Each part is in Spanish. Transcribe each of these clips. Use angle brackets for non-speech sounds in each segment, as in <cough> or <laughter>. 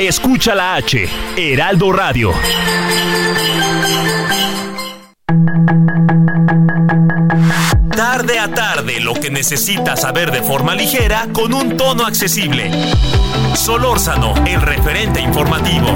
Escucha la H, Heraldo Radio. Tarde a tarde, lo que necesitas saber de forma ligera con un tono accesible. Solórzano, el referente informativo.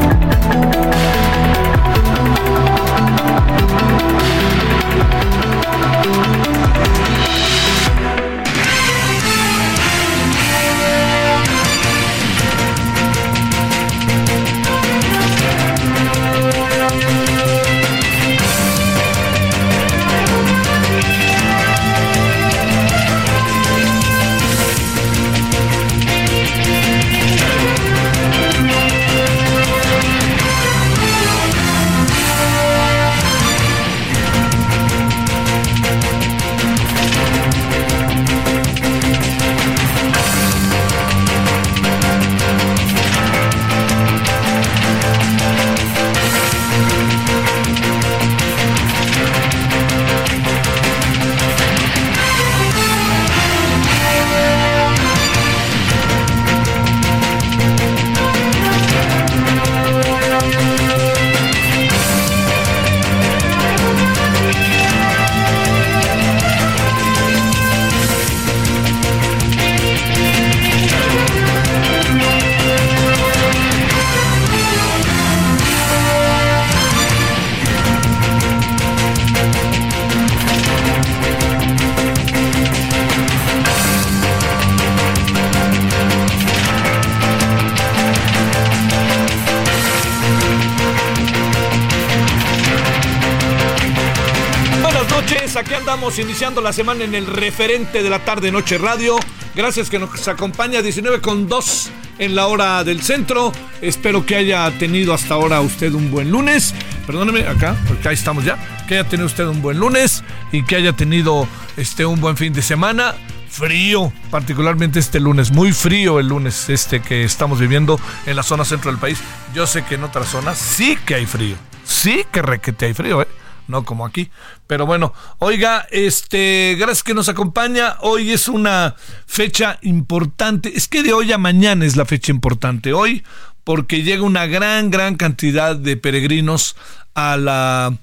Andamos iniciando la semana en el referente de la tarde Noche Radio. Gracias que nos acompaña 19 con 2 en la hora del centro. Espero que haya tenido hasta ahora usted un buen lunes. Perdóneme, acá, porque ahí estamos ya. Que haya tenido usted un buen lunes y que haya tenido este un buen fin de semana. Frío, particularmente este lunes, muy frío el lunes este que estamos viviendo en la zona centro del país. Yo sé que en otras zonas sí que hay frío, sí que requete hay frío, ¿eh? No como aquí. Pero bueno, oiga, este, gracias que nos acompaña. Hoy es una fecha importante. Es que de hoy a mañana es la fecha importante. Hoy, porque llega una gran, gran cantidad de peregrinos a la.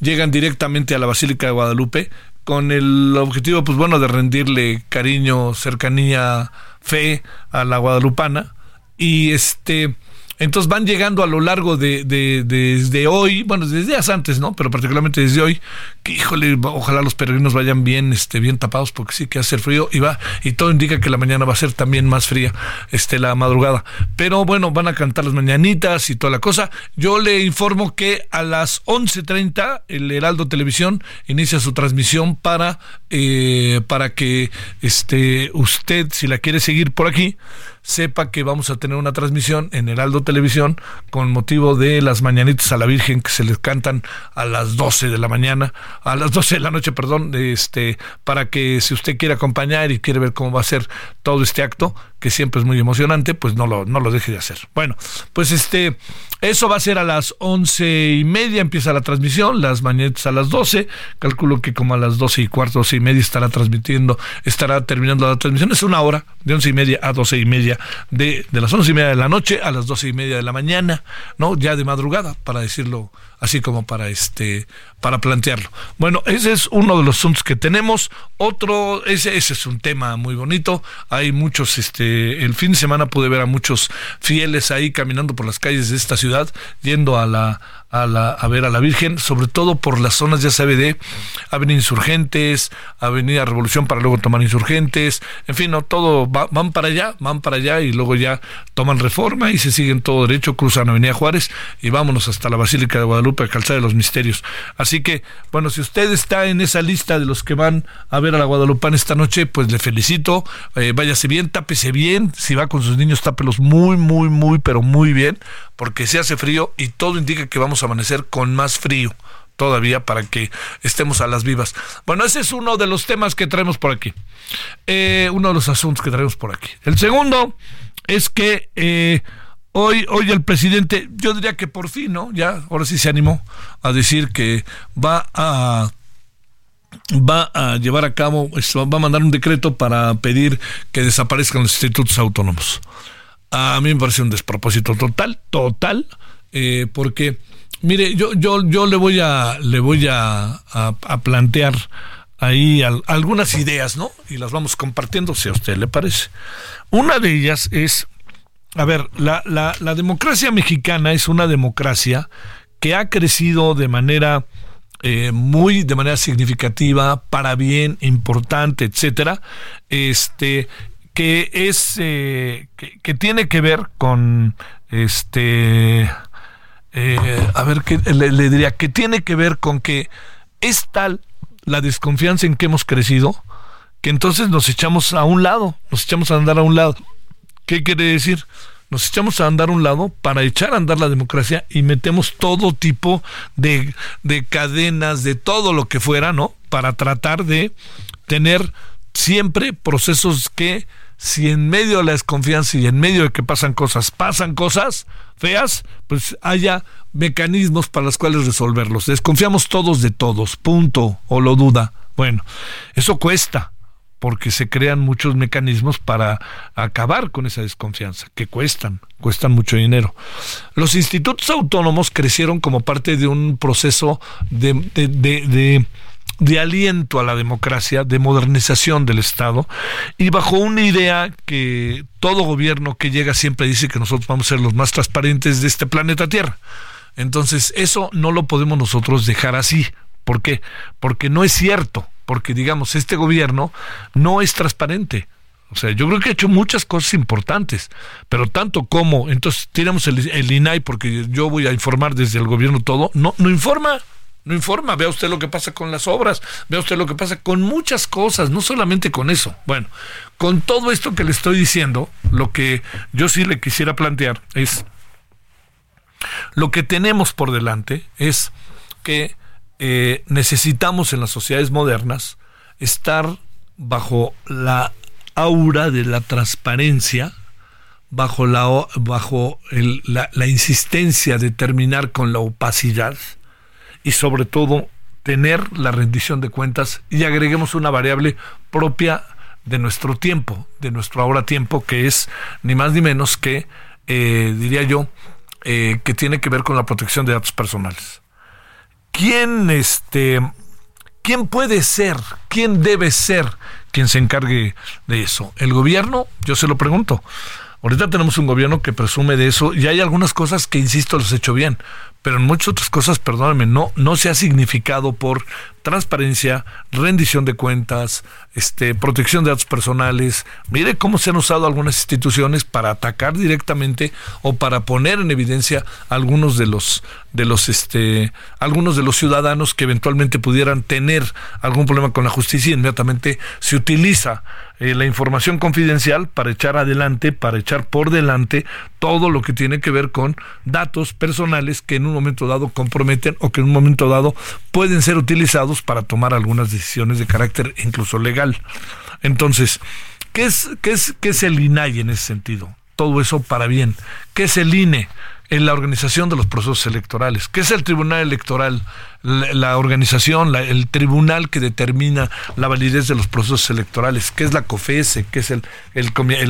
llegan directamente a la Basílica de Guadalupe con el objetivo, pues bueno, de rendirle cariño, cercanía, fe a la guadalupana. Y este entonces van llegando a lo largo de, desde hoy, bueno, desde días antes, ¿no? Pero particularmente desde hoy, que híjole, ojalá los peregrinos vayan bien, este, bien tapados, porque sí que hace frío y va, y todo indica que la mañana va a ser también más fría, este, la madrugada. Pero bueno, van a cantar las mañanitas y toda la cosa. Yo le informo que a las 11.30 el Heraldo Televisión inicia su transmisión para, eh, para que este, usted, si la quiere seguir por aquí, sepa que vamos a tener una transmisión en Heraldo Televisión con motivo de las mañanitas a la Virgen que se les cantan a las 12 de la mañana, a las 12 de la noche, perdón, este, para que si usted quiere acompañar y quiere ver cómo va a ser todo este acto, que siempre es muy emocionante, pues no lo, no lo deje de hacer. Bueno, pues este, eso va a ser a las once y media, empieza la transmisión, las mañanitas a las 12, calculo que como a las doce y cuarto, doce y media estará transmitiendo, estará terminando la transmisión, es una hora, de once y media a doce y media de, de las once y media de la noche a las doce y media de la mañana, ¿no? Ya de madrugada, para decirlo así como para este para plantearlo. Bueno, ese es uno de los asuntos que tenemos. Otro, ese, ese es un tema muy bonito. Hay muchos, este, el fin de semana pude ver a muchos fieles ahí caminando por las calles de esta ciudad, yendo a la a, la, a ver a la Virgen, sobre todo por las zonas, ya sabe, de Avenida Insurgentes, Avenida Revolución para luego tomar Insurgentes, en fin, no todo van para allá, van para allá y luego ya toman reforma y se siguen todo derecho, cruzan Avenida Juárez y vámonos hasta la Basílica de Guadalupe, Calzada de los Misterios. Así que, bueno, si usted está en esa lista de los que van a ver a la Guadalupana esta noche, pues le felicito, eh, váyase bien, tápese bien, si va con sus niños, tápelos muy, muy, muy, pero muy bien, porque se hace frío y todo indica que vamos a amanecer con más frío todavía para que estemos a las vivas. Bueno, ese es uno de los temas que traemos por aquí. Eh, uno de los asuntos que traemos por aquí. El segundo es que eh, hoy, hoy el presidente, yo diría que por fin, ¿no? Ya, ahora sí se animó a decir que va a va a llevar a cabo, va a mandar un decreto para pedir que desaparezcan los institutos autónomos. A mí me parece un despropósito total, total, eh, porque, mire, yo, yo, yo le voy a, le voy a, a, plantear ahí algunas ideas, ¿no? Y las vamos compartiendo, si a usted le parece. Una de ellas es, a ver, la, la, la democracia mexicana es una democracia que ha crecido de manera eh, muy de manera significativa, para bien, importante, etcétera, este, que es, eh, que, tiene que ver con, este, eh, a ver, qué le, le, diría, que tiene que ver con que es tal la desconfianza en que hemos crecido, que entonces nos echamos a un lado, nos echamos a andar a un lado. ¿Qué quiere decir? nos echamos a andar a un lado para echar a andar la democracia y metemos todo tipo de, de cadenas, de todo lo que fuera, ¿no? Para tratar de tener siempre procesos que si en medio de la desconfianza y en medio de que pasan cosas, pasan cosas feas, pues haya mecanismos para los cuales resolverlos. Desconfiamos todos de todos, punto, o lo duda. Bueno, eso cuesta, porque se crean muchos mecanismos para acabar con esa desconfianza, que cuestan, cuestan mucho dinero. Los institutos autónomos crecieron como parte de un proceso de, de, aliento a la democracia, de modernización del Estado, y bajo una idea que todo gobierno que llega siempre dice que nosotros vamos a ser los más transparentes de este planeta Tierra. Entonces, eso no lo podemos nosotros dejar así. ¿Por qué? Porque no es cierto porque digamos, este gobierno no es transparente. O sea, yo creo que ha hecho muchas cosas importantes, pero tanto como, entonces tiramos el, el INAI porque yo voy a informar desde el gobierno todo, no, no informa, no informa, vea usted lo que pasa con las obras, vea usted lo que pasa con muchas cosas, no solamente con eso. Bueno, con todo esto que le estoy diciendo, lo que yo sí le quisiera plantear es, lo que tenemos por delante es que eh, necesitamos en las sociedades modernas estar bajo la aura de la transparencia, bajo la, bajo la, la insistencia de terminar con la opacidad y sobre todo tener la rendición de cuentas y agreguemos una variable propia de nuestro tiempo, de nuestro ahora tiempo, que es ni más ni menos que, eh, diría yo, eh, que tiene que ver con la protección de datos personales. ¿quién, este, quién puede ser, quién debe ser quien se encargue de eso? ¿El gobierno? Yo se lo pregunto. Ahorita tenemos un gobierno que presume de eso y hay algunas cosas que, insisto, los he hecho bien, pero en muchas otras cosas, perdónenme, no, no se ha significado por transparencia, rendición de cuentas, este, protección de datos personales. Mire cómo se han usado algunas instituciones para atacar directamente o para poner en evidencia algunos de los de los este algunos de los ciudadanos que eventualmente pudieran tener algún problema con la justicia y inmediatamente se utiliza eh, la información confidencial para echar adelante, para echar por delante todo lo que tiene que ver con datos personales que en un momento dado comprometen o que en un momento dado pueden ser utilizados para tomar algunas decisiones de carácter incluso legal. Entonces, ¿qué es, qué es, qué es el INAI en ese sentido? Todo eso para bien. ¿Qué es el INE? En la organización de los procesos electorales. ¿Qué es el Tribunal Electoral? La, organización, el tribunal que determina la validez de los procesos electorales. ¿Qué es la COFESE? ¿Qué es el,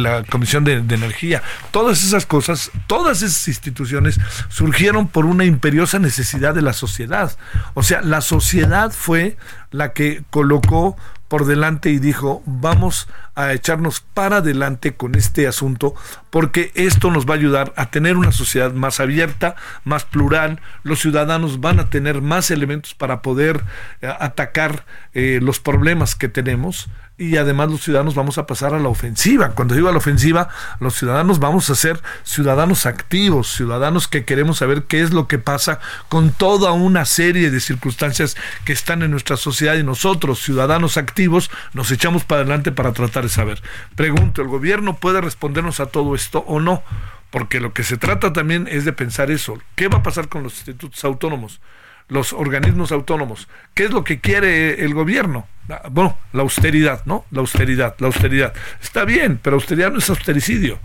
la Comisión de, de, Energía? Todas esas cosas, todas esas instituciones surgieron por una imperiosa necesidad de la sociedad. O sea, la sociedad fue la que colocó por delante y dijo, vamos a echarnos para adelante con este asunto porque esto nos va a ayudar a tener una sociedad más abierta, más plural, los ciudadanos van a tener más elementos para poder eh, atacar eh, los problemas que tenemos y además los ciudadanos vamos a pasar a la ofensiva. Cuando digo a la ofensiva, los ciudadanos vamos a ser ciudadanos activos, ciudadanos que queremos saber qué es lo que pasa con toda una serie de circunstancias que están en nuestra sociedad y nosotros, ciudadanos activos, nos echamos para adelante para tratar de saber. Pregunto, ¿el gobierno puede respondernos a todo esto o no? Porque lo que se trata también es de pensar eso. ¿Qué va a pasar con los institutos autónomos? los organismos autónomos. ¿Qué es lo que quiere el gobierno? Ah, bueno, la austeridad, ¿no? La austeridad, la austeridad. Está bien, pero austeridad no es austericidio.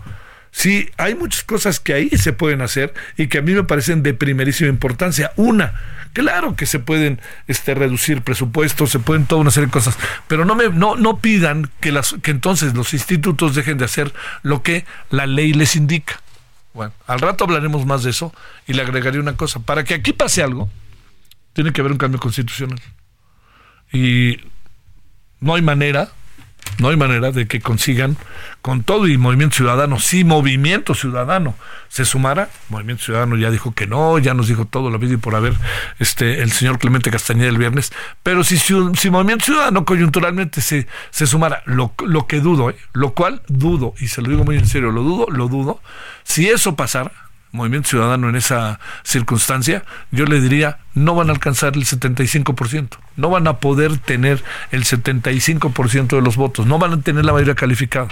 Sí, hay muchas cosas que ahí se pueden hacer y que a mí me parecen de primerísima importancia. Una, claro que se pueden este, reducir presupuestos, se pueden toda una serie de cosas, pero no, me, no, no pidan que, las, que entonces los institutos dejen de hacer lo que la ley les indica. Bueno, al rato hablaremos más de eso y le agregaré una cosa. Para que aquí pase algo, tiene que haber un cambio constitucional. Y no hay manera, no hay manera de que consigan con todo y Movimiento Ciudadano, si Movimiento Ciudadano se sumara, Movimiento Ciudadano ya dijo que no, ya nos dijo todo lo vida y por haber este el señor Clemente Castañeda el viernes, pero si, si Movimiento Ciudadano coyunturalmente se, se sumara, lo, lo que dudo, ¿eh? lo cual dudo, y se lo digo muy en serio, lo dudo, lo dudo, si eso pasara, Movimiento Ciudadano en esa circunstancia, yo le diría, no van a alcanzar el 75%, no van a poder tener el 75% de los votos, no van a tener la mayoría calificada.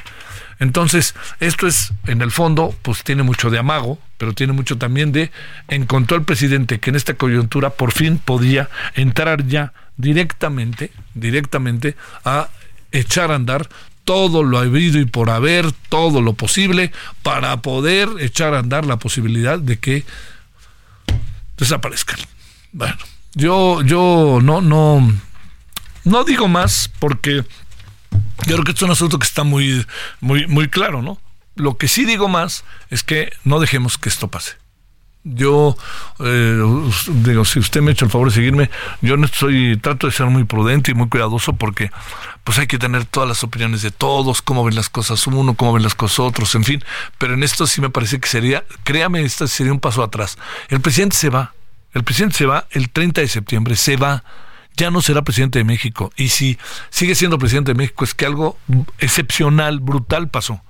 Entonces, esto es, en el fondo, pues tiene mucho de amago, pero tiene mucho también de, encontró el presidente que en esta coyuntura por fin podía entrar ya directamente, directamente a echar a andar todo lo habido y por haber, todo lo posible, para poder echar a andar la posibilidad de que desaparezcan. Bueno, yo, yo no, no, no digo más porque yo creo que esto es un asunto que está muy, muy, muy claro, ¿no? Lo que sí digo más es que no dejemos que esto pase. Yo eh, digo, si usted me echa el favor de seguirme, yo no estoy, trato de ser muy prudente y muy cuidadoso porque pues hay que tener todas las opiniones de todos, cómo ven las cosas uno, cómo ven las cosas otros, en fin. Pero en esto sí me parece que sería, créame, esto sería un paso atrás. El presidente se va, el presidente se va el 30 de septiembre, se va ya no será presidente de México. Y si sigue siendo presidente de México, es que algo excepcional, brutal pasó.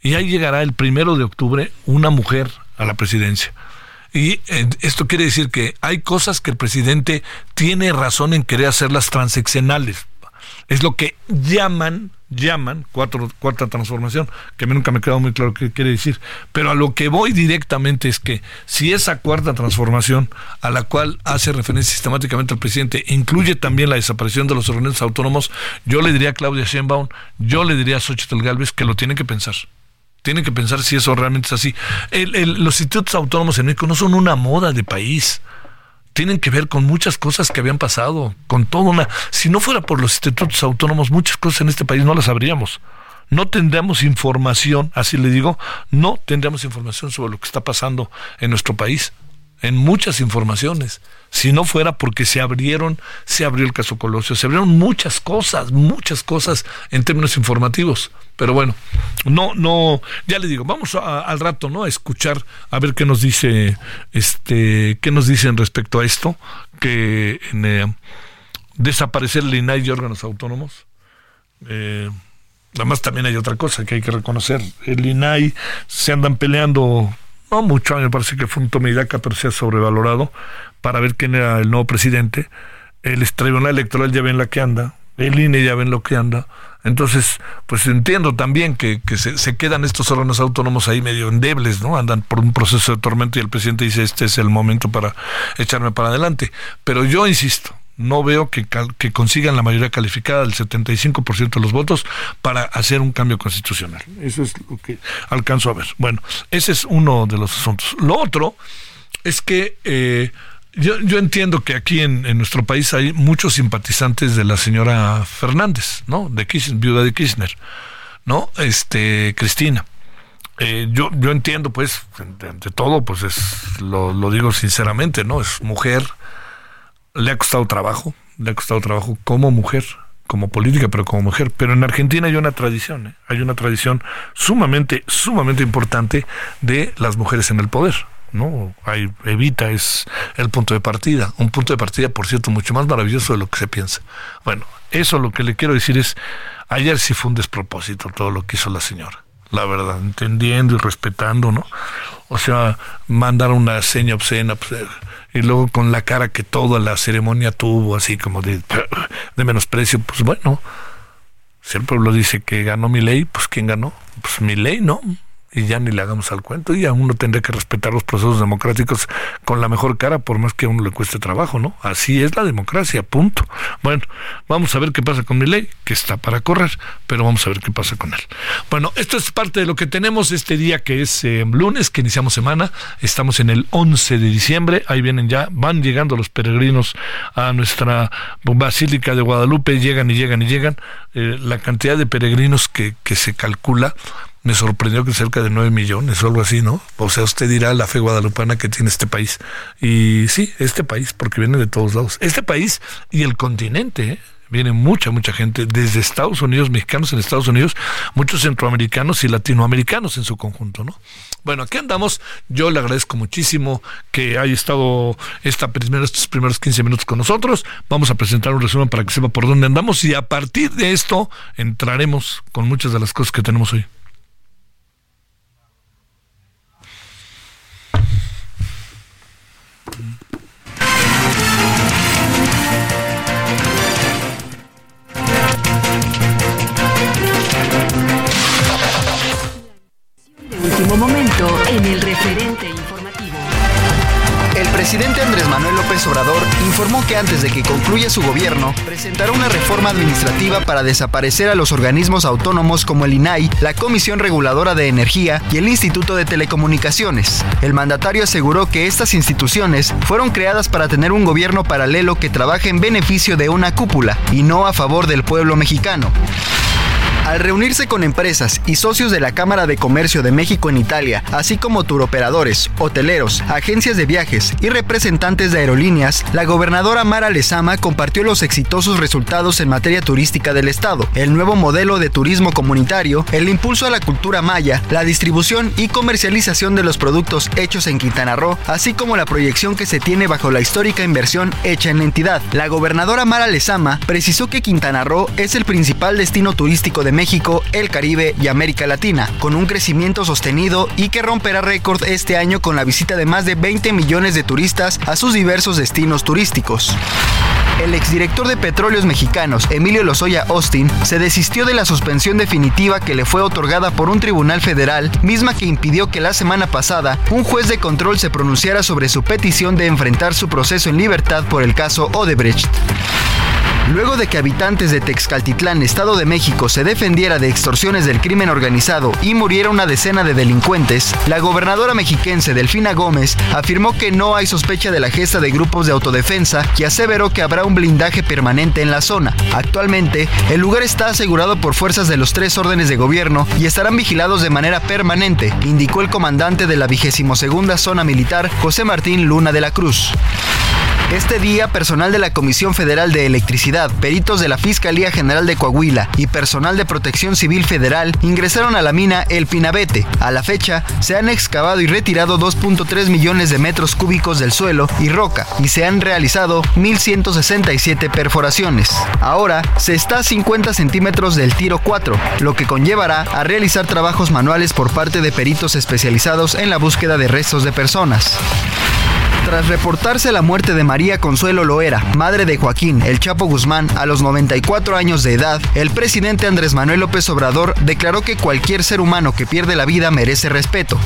Y ahí llegará el primero de octubre una mujer a la presidencia. Y eh, esto quiere decir que hay cosas que el presidente tiene razón en querer hacerlas transeccionales. Es lo que llaman, llaman cuatro, cuarta transformación, que a mí nunca me ha quedado muy claro qué quiere decir. Pero a lo que voy directamente es que si esa cuarta transformación, a la cual hace referencia sistemáticamente el presidente, incluye también la desaparición de los organismos autónomos, yo le diría a Claudia Sheinbaum, yo le diría a Xochitl Galvez que lo tienen que pensar. Tienen que pensar si eso realmente es así. los institutos autónomos en México no son una moda de país. Tienen que ver con muchas cosas que habían pasado, con toda una... Si no fuera por los institutos autónomos, muchas cosas en este país no las sabríamos. No tendríamos información, así le digo, no tendríamos información sobre lo que está pasando en nuestro país en muchas informaciones. Si no fuera porque se abrieron, se abrió el caso Colosio, se abrieron muchas cosas, muchas cosas en términos informativos. Pero bueno, no, no, ya le digo, vamos al rato, ¿no? A escuchar, a ver qué nos dice, este, qué nos dicen respecto a esto, que eh, desaparecer el INAI y órganos autónomos. Eh, además también hay otra cosa que hay que reconocer. El INAI se andan peleando no mucho, me parece que fue un tomidaca, pero se ha sobrevalorado, para ver quién era el nuevo presidente. El tribunal electoral ya ven la que anda, el INE ya ven lo que anda. Entonces, pues entiendo también que, se, se, quedan estos órganos autónomos ahí medio endebles, ¿no? Andan por un proceso de tormento y el presidente dice, este es el momento para echarme para adelante. Pero yo insisto, no veo que, que consigan la mayoría calificada del 75% de los votos para hacer un cambio constitucional. Eso es lo que alcanzo a ver. Bueno, ese es uno de los asuntos. Lo otro es que eh, yo, yo, entiendo que aquí en, nuestro país hay muchos simpatizantes de la señora Fernández, ¿no? De Kirchner, viuda de Kirchner, ¿no? Este, Cristina. Eh, yo, yo entiendo, pues, de, todo, pues es, lo, lo digo sinceramente, ¿no? Es mujer, le ha costado trabajo, le ha costado trabajo como mujer, como política, pero como mujer. Pero en Argentina hay una tradición, ¿eh? hay una tradición sumamente, sumamente importante de las mujeres en el poder. ¿no? Hay, Evita es el punto de partida, un punto de partida, por cierto, mucho más maravilloso de lo que se piensa. Bueno, eso lo que le quiero decir es, ayer sí fue un despropósito todo lo que hizo la señora, la verdad, entendiendo y respetando, ¿no? O sea, mandar una seña obscena, pues, y luego con la cara que toda la ceremonia tuvo, así como de, <laughs> de menosprecio, pues bueno, si el pueblo dice que ganó mi ley, pues ¿quién ganó? Pues mi ley, ¿no? Y ya ni le hagamos al cuento y a uno tendría que respetar los procesos democráticos con la mejor cara por más que a uno le cueste trabajo, ¿no? Así es la democracia, punto. Bueno, vamos a ver qué pasa con mi ley, que está para correr, pero vamos a ver qué pasa con él. Bueno, esto es parte de lo que tenemos este día que es eh, lunes, que iniciamos semana, estamos en el 11 de diciembre, ahí vienen ya, van llegando los peregrinos a nuestra Basílica de Guadalupe, llegan y llegan y llegan, eh, la cantidad de peregrinos que, que se calcula me sorprendió que cerca de 9 millones o algo así, ¿no? O sea, usted dirá la fe guadalupana que tiene este país. Y sí, este país, porque viene de todos lados. Este país y el continente, ¿eh? Viene mucha, mucha gente desde Estados Unidos, mexicanos en Estados Unidos, muchos centroamericanos y latinoamericanos en su conjunto, ¿no? Bueno, aquí andamos. Yo le agradezco muchísimo que haya estado esta primera, estos primeros 15 minutos con nosotros. Vamos a presentar un resumen para que sepa por dónde andamos y a partir de esto entraremos con muchas de las cosas que tenemos hoy. En el referente informativo. El presidente Andrés Manuel López Obrador informó que antes de que concluya su gobierno, presentará una reforma administrativa para desaparecer a los organismos autónomos como el INAI, la Comisión Reguladora de Energía y el Instituto de Telecomunicaciones. El mandatario aseguró que estas instituciones fueron creadas para tener un gobierno paralelo que trabaje en beneficio de una cúpula y no a favor del pueblo mexicano. Al reunirse con empresas y socios de la Cámara de Comercio de México en Italia, así como turoperadores, hoteleros, agencias de viajes y representantes de aerolíneas, la gobernadora Mara Lezama compartió los exitosos resultados en materia turística del Estado, el nuevo modelo de turismo comunitario, el impulso a la cultura maya, la distribución y comercialización de los productos hechos en Quintana Roo, así como la proyección que se tiene bajo la histórica inversión hecha en la entidad. La gobernadora Mara Lezama precisó que Quintana Roo es el principal destino turístico de México, el Caribe y América Latina, con un crecimiento sostenido y que romperá récord este año con la visita de más de 20 millones de turistas a sus diversos destinos turísticos. El exdirector de Petróleos Mexicanos, Emilio Lozoya Austin, se desistió de la suspensión definitiva que le fue otorgada por un tribunal federal, misma que impidió que la semana pasada un juez de control se pronunciara sobre su petición de enfrentar su proceso en libertad por el caso Odebrecht. Luego de que habitantes de Texcaltitlán, Estado de México, se defendiera de extorsiones del crimen organizado y muriera una decena de delincuentes, la gobernadora mexiquense Delfina Gómez afirmó que no hay sospecha de la gesta de grupos de autodefensa y aseveró que habrá un blindaje permanente en la zona. Actualmente, el lugar está asegurado por fuerzas de los tres órdenes de gobierno y estarán vigilados de manera permanente, indicó el comandante de la 22 Zona Militar, José Martín Luna de la Cruz. Este día, personal de la Comisión Federal de Electricidad, peritos de la Fiscalía General de Coahuila y personal de Protección Civil Federal ingresaron a la mina El Pinabete. A la fecha, se han excavado y retirado 2.3 millones de metros cúbicos del suelo y roca y se han realizado 1.167 perforaciones. Ahora, se está a 50 centímetros del tiro 4, lo que conllevará a realizar trabajos manuales por parte de peritos especializados en la búsqueda de restos de personas. Tras reportarse la muerte de María Consuelo Loera, madre de Joaquín El Chapo Guzmán, a los 94 años de edad, el presidente Andrés Manuel López Obrador declaró que cualquier ser humano que pierde la vida merece respeto.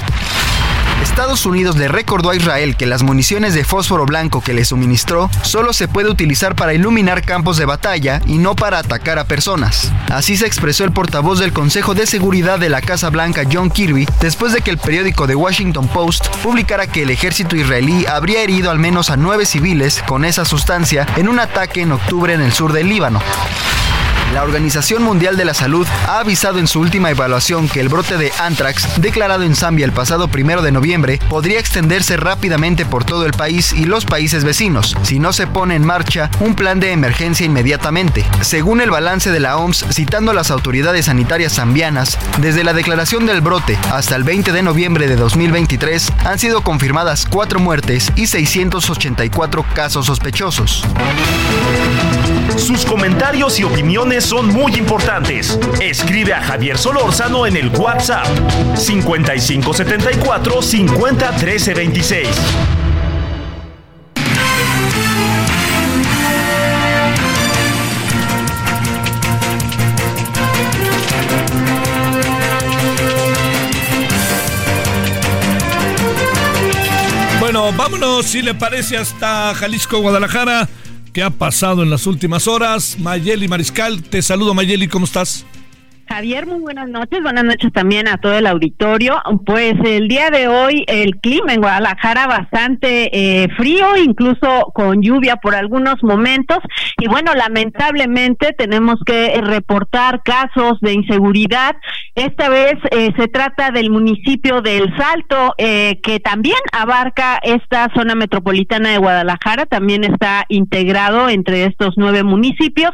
Estados Unidos le recordó a Israel que las municiones de fósforo blanco que le suministró solo se puede utilizar para iluminar campos de batalla y no para atacar a personas. Así se expresó el portavoz del Consejo de Seguridad de la Casa Blanca John Kirby después de que el periódico The Washington Post publicara que el ejército israelí habría herido al menos a nueve civiles con esa sustancia en un ataque en octubre en el sur del Líbano. La Organización Mundial de la Salud ha avisado en su última evaluación que el brote de anthrax, declarado en Zambia el pasado primero de noviembre, podría extenderse rápidamente por todo el país y los países vecinos, si no se pone en marcha un plan de emergencia inmediatamente. Según el balance de la OMS, citando a las autoridades sanitarias zambianas, desde la declaración del brote hasta el 20 de noviembre de 2023 han sido confirmadas cuatro muertes y 684 casos sospechosos. Sus comentarios y opiniones son muy importantes. Escribe a Javier Solórzano en el WhatsApp 5574 50 13 26. Bueno, vámonos, si le parece, hasta Jalisco, Guadalajara. ¿Qué ha pasado en las últimas horas? Mayeli Mariscal, te saludo Mayeli, ¿cómo estás? Javier, muy buenas noches. Buenas noches también a todo el auditorio. Pues el día de hoy el clima en Guadalajara bastante eh, frío, incluso con lluvia por algunos momentos. Y bueno, lamentablemente tenemos que reportar casos de inseguridad. Esta vez eh, se trata del municipio del Salto, eh, que también abarca esta zona metropolitana de Guadalajara. También está integrado entre estos nueve municipios.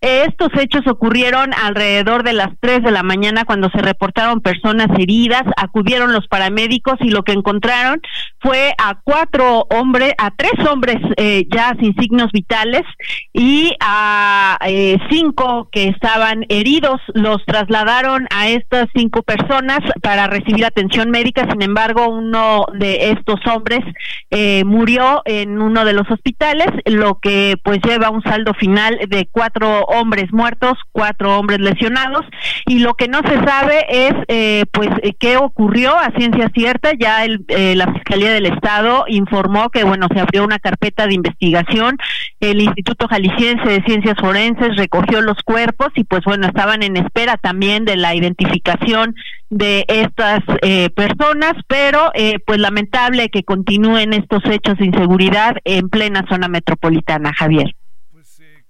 Estos hechos ocurrieron alrededor de las 3 de la mañana cuando se reportaron personas heridas, acudieron los paramédicos y lo que encontraron fue a cuatro hombres, a tres hombres eh, ya sin signos vitales y a eh, cinco que estaban heridos. Los trasladaron a estas cinco personas para recibir atención médica. Sin embargo, uno de estos hombres eh, murió en uno de los hospitales, lo que pues lleva un saldo final de cuatro hombres muertos, cuatro hombres lesionados y lo que no se sabe es eh, pues qué ocurrió a ciencia cierta. Ya el, eh, la Fiscalía del Estado informó que bueno se abrió una carpeta de investigación. El Instituto Jalisciense de Ciencias Forenses recogió los cuerpos y pues bueno estaban en espera también de la identificación de estas personas, pero pues lamentable que continúen estos hechos de inseguridad en plena zona metropolitana, Javier.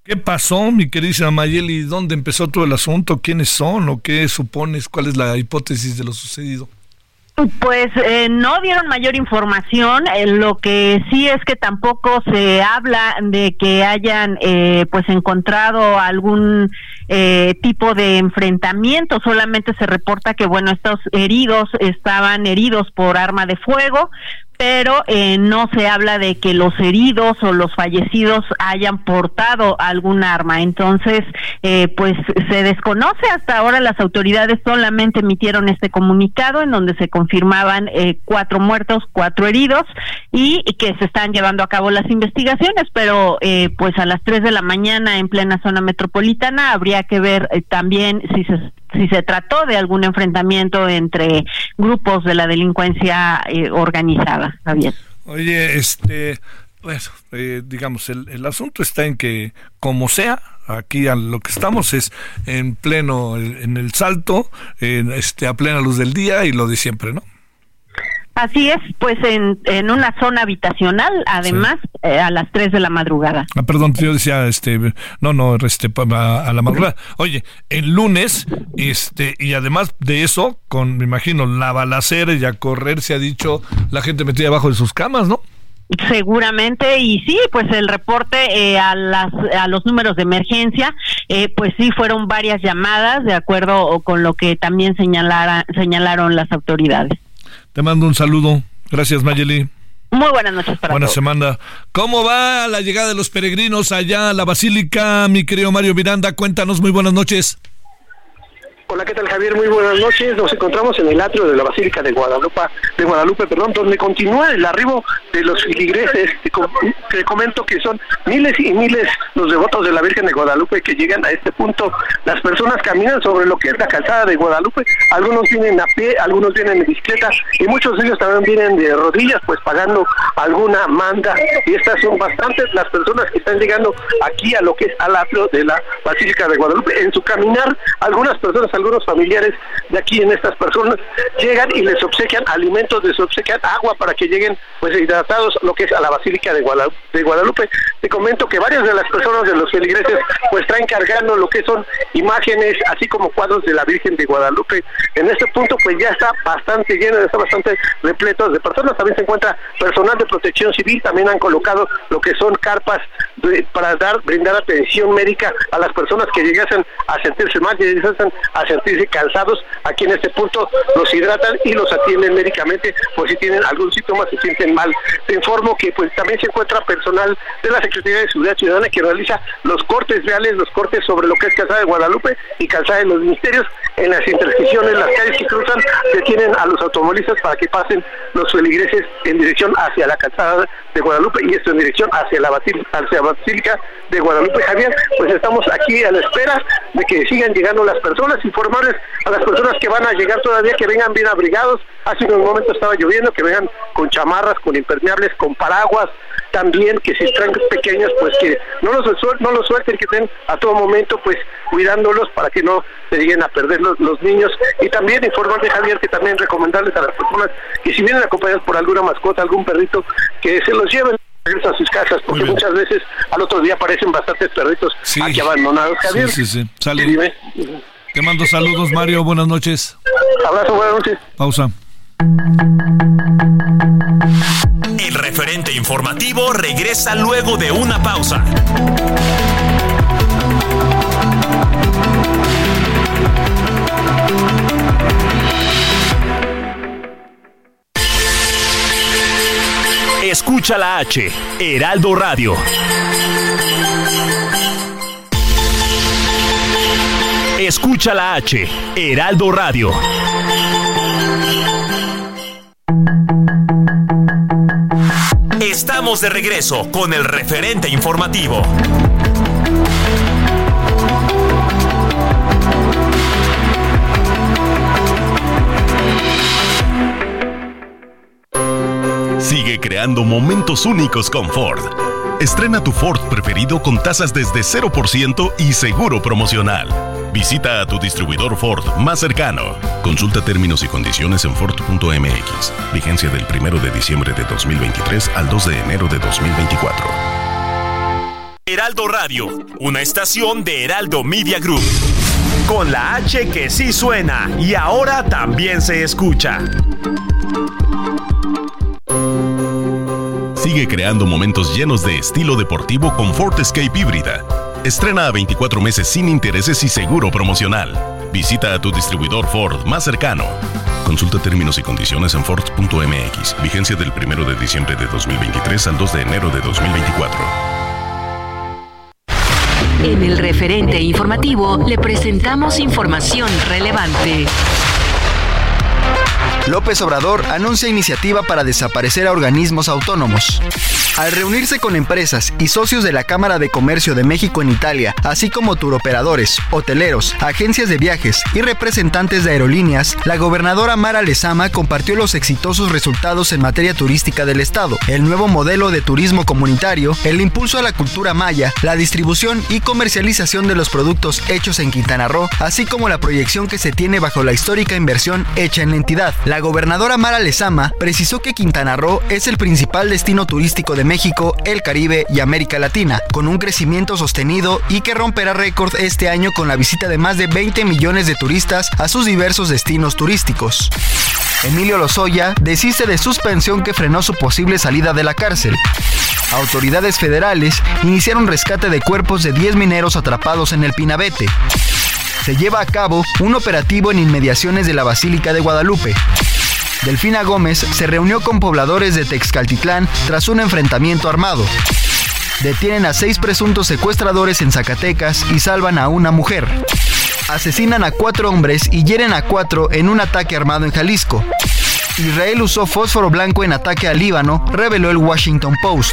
¿Qué pasó, mi querida Mayeli? ¿Dónde empezó todo el asunto? ¿Quiénes son o qué supones? ¿Cuál es la hipótesis de lo sucedido? Pues eh, no dieron mayor información. Eh, lo que sí es que tampoco se habla de que hayan eh, pues encontrado algún tipo de enfrentamiento. Solamente se reporta que bueno estos heridos estaban heridos por arma de fuego, pero eh, no se habla de que los heridos o los fallecidos hayan portado algún arma. Entonces, eh, pues se desconoce hasta ahora. Las autoridades solamente emitieron este comunicado en donde se confirmaban eh, cuatro muertos, cuatro heridos y, que se están llevando a cabo las investigaciones, pero pues a las tres de la mañana en plena zona metropolitana habría que ver también si se si se trató de algún enfrentamiento entre grupos de la delincuencia eh, Oye, este, bueno, eh, digamos, el, el, asunto está en que, como sea, aquí a lo que estamos es en pleno, en el salto, en, este, a plena luz del día y lo de siempre, ¿no? Así es, pues en, en una zona habitacional, además, eh, a las 3 de la madrugada. Ah, perdón, yo decía, este, no, no, este, a, a la madrugada. Oye, el lunes, este, y además de eso, con, me imagino, la balacera y a correr, se ha dicho, la gente metida abajo de sus camas, ¿no? Seguramente y sí, pues el reporte eh, a las a los números de emergencia, eh, pues sí fueron varias llamadas de acuerdo con lo que también señalara, señalaron las autoridades. Te mando un saludo. Gracias, Mayeli. Muy buenas noches para Buena semana. ¿Cómo va la llegada de los peregrinos allá a la Basílica, mi querido Mario Miranda? Cuéntanos, muy buenas noches. Hola, ¿qué tal Javier? Muy buenas noches. Nos encontramos en el atrio de la Basílica de Guadalupe, de Guadalupe, perdón, donde continúa el arribo de los filigreses. Te comento que son miles y miles los devotos de la Virgen de Guadalupe que llegan a este punto. Las personas caminan sobre lo que es la calzada de Guadalupe. Algunos vienen a pie, algunos vienen en bicicleta y muchos de ellos también vienen de rodillas, pues pagando alguna manda. Y estas son bastantes las personas que están llegando aquí a lo que es al atrio de la Basílica de Guadalupe. En su caminar, algunas personas algunos familiares de aquí en estas personas llegan y les obsequian alimentos, les obsequian agua para que lleguen pues hidratados lo que es a la Basílica de Guadalupe. De Guadalupe. Te comento que varias de las personas de los feligreses pues traen cargando lo que son imágenes, así como cuadros de la Virgen de Guadalupe. En este punto pues ya está bastante lleno, está bastante repleto de personas. También se encuentra personal de protección civil, también han colocado lo que son carpas para dar brindar atención médica a las personas que llegasen a sentirse mal, que llegasen a sentirse cansados. Aquí en este punto los hidratan y los atienden médicamente por si tienen algún síntoma, se sienten mal. Te informo que pues también se encuentra personal de la Secretaría de Seguridad Ciudadana que realiza los cortes reales, los cortes sobre lo que es Calzada de Guadalupe y Calzada de los Ministerios en las intersecciones, las calles que cruzan, detienen a los automovilistas para que pasen los feligreses en dirección hacia la calzada de Guadalupe y esto en dirección hacia la, hacia Basílica de Guadalupe Javier. Pues estamos aquí a la espera de que sigan llegando las personas, informarles a las personas que van a llegar todavía que vengan bien abrigados. Hace un momento estaba lloviendo, que vengan con chamarras, con impermeables, con paraguas, también que si están pequeños pues que no los no los suelten que estén a todo momento pues cuidándolos para que no se lleguen a perder los, niños. Y también informarles Javier que también recomendarles a las personas que si vienen acompañados por alguna mascota algún perrito que se los lleven a sus casas porque muchas veces al otro día aparecen bastantes perritos aquí abandonados Javier. Sí, sí, sí. Te mando saludos Mario buenas noches abrazo buenas noches pausa el referente informativo regresa luego de una pausa. Escucha la H, Heraldo Radio. Escucha la H, Heraldo Radio. Estamos de regreso con el referente informativo. Sigue creando momentos únicos con Ford. Estrena tu Ford preferido con tasas desde 0% y seguro promocional. Visita a tu distribuidor Ford más cercano. Consulta términos y condiciones en Ford.mx. Vigencia del 1 de diciembre de 2023 al 2 de enero de 2024. Heraldo Radio, una estación de Heraldo Media Group. Con la H que sí suena y ahora también se escucha. Sigue creando momentos llenos de estilo deportivo con Ford Escape híbrida. Estrena a 24 meses sin intereses y seguro promocional. Visita a tu distribuidor Ford más cercano. Consulta términos y condiciones en Ford.mx. Vigencia del 1 de diciembre de 2023 al 2 de enero de 2024. En el referente informativo le presentamos información relevante. López Obrador anuncia iniciativa para desaparecer a organismos autónomos. Al reunirse con empresas y socios de la Cámara de Comercio de México en Italia, así como turoperadores, hoteleros, agencias de viajes y representantes de aerolíneas, la gobernadora Mara Lezama compartió los exitosos resultados en materia turística del Estado, el nuevo modelo de turismo comunitario, el impulso a la cultura maya, la distribución y comercialización de los productos hechos en Quintana Roo, así como la proyección que se tiene bajo la histórica inversión hecha en la entidad. La gobernadora Mara Lezama precisó que Quintana Roo es el principal destino turístico de México, el Caribe y América Latina, con un crecimiento sostenido y que romperá récord este año con la visita de más de 20 millones de turistas a sus diversos destinos turísticos. Emilio Lozoya desiste de suspensión que frenó su posible salida de la cárcel. Autoridades federales iniciaron rescate de cuerpos de 10 mineros atrapados en el Pinabete se lleva a cabo un operativo en inmediaciones de la Basílica de Guadalupe. Delfina Gómez se reunió con pobladores de Texcaltitlán tras un enfrentamiento armado. Detienen a seis presuntos secuestradores en Zacatecas y salvan a una mujer. Asesinan a cuatro hombres y hieren a cuatro en un ataque armado en Jalisco. Israel usó fósforo blanco en ataque al Líbano, reveló el Washington Post.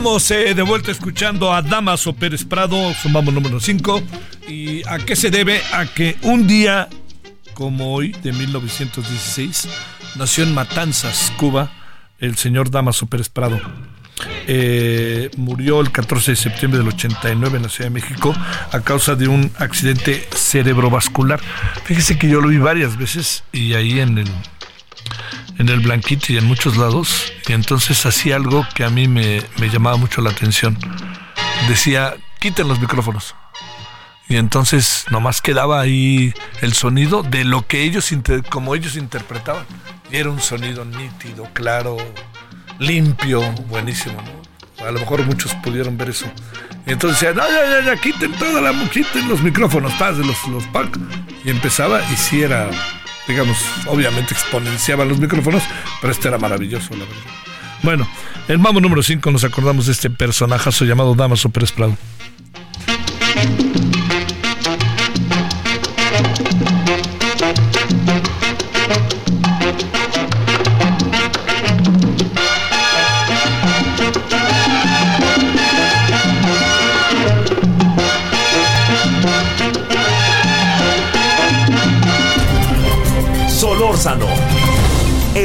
Estamos eh, de vuelta escuchando a Damaso Pérez Prado, sumamos número 5. ¿Y a qué se debe? A que un día como hoy, de 1916, nació en Matanzas, Cuba, el señor Damaso Pérez Prado. Eh, murió el 14 de septiembre del 89 en la Ciudad de México a causa de un accidente cerebrovascular. Fíjese que yo lo vi varias veces y ahí en el en el Blanquito y en muchos lados, y entonces hacía algo que a mí me, llamaba mucho la atención. Decía, quiten los micrófonos. Y entonces nomás quedaba ahí el sonido de lo que ellos, como ellos interpretaban. Y era un sonido nítido, claro, limpio, buenísimo. A lo mejor muchos pudieron ver eso. Y entonces decían, no, ya, ya, ya, quiten toda la, quiten los micrófonos, paz los, los Y empezaba y si era digamos, obviamente exponenciaban los micrófonos, pero este era maravilloso, la verdad. Bueno, el mambo número 5 nos acordamos de este personajazo llamado Damaso Pérez Prado.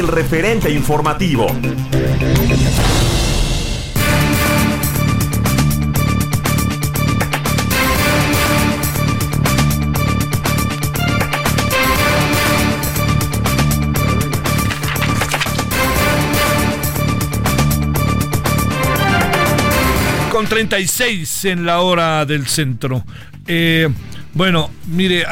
El referente informativo. Con 36 en la hora del centro. Eh, bueno, mire,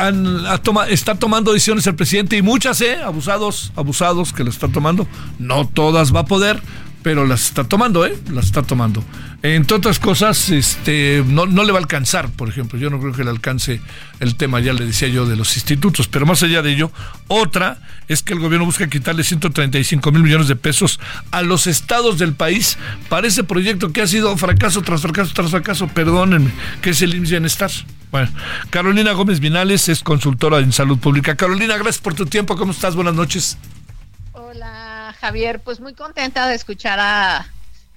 está tomando decisiones el presidente y muchas, ¿eh? Abusados, abusados que lo está tomando. No todas va a poder, pero las está tomando, ¿eh? Las está tomando. Entre otras cosas, este, no, no, le va a alcanzar, por ejemplo. Yo no creo que le alcance el tema, ya le decía yo, de los institutos. Pero más allá de ello, otra es que el gobierno busca quitarle 135 mil millones de pesos a los estados del país para ese proyecto que ha sido fracaso tras fracaso tras fracaso, perdónenme, que es el IMSS Bienestar. Bueno, Carolina Gómez Vinales es consultora en salud pública. Carolina, gracias por tu tiempo. ¿Cómo estás? Buenas noches. Hola, Javier. Pues muy contenta de escuchar a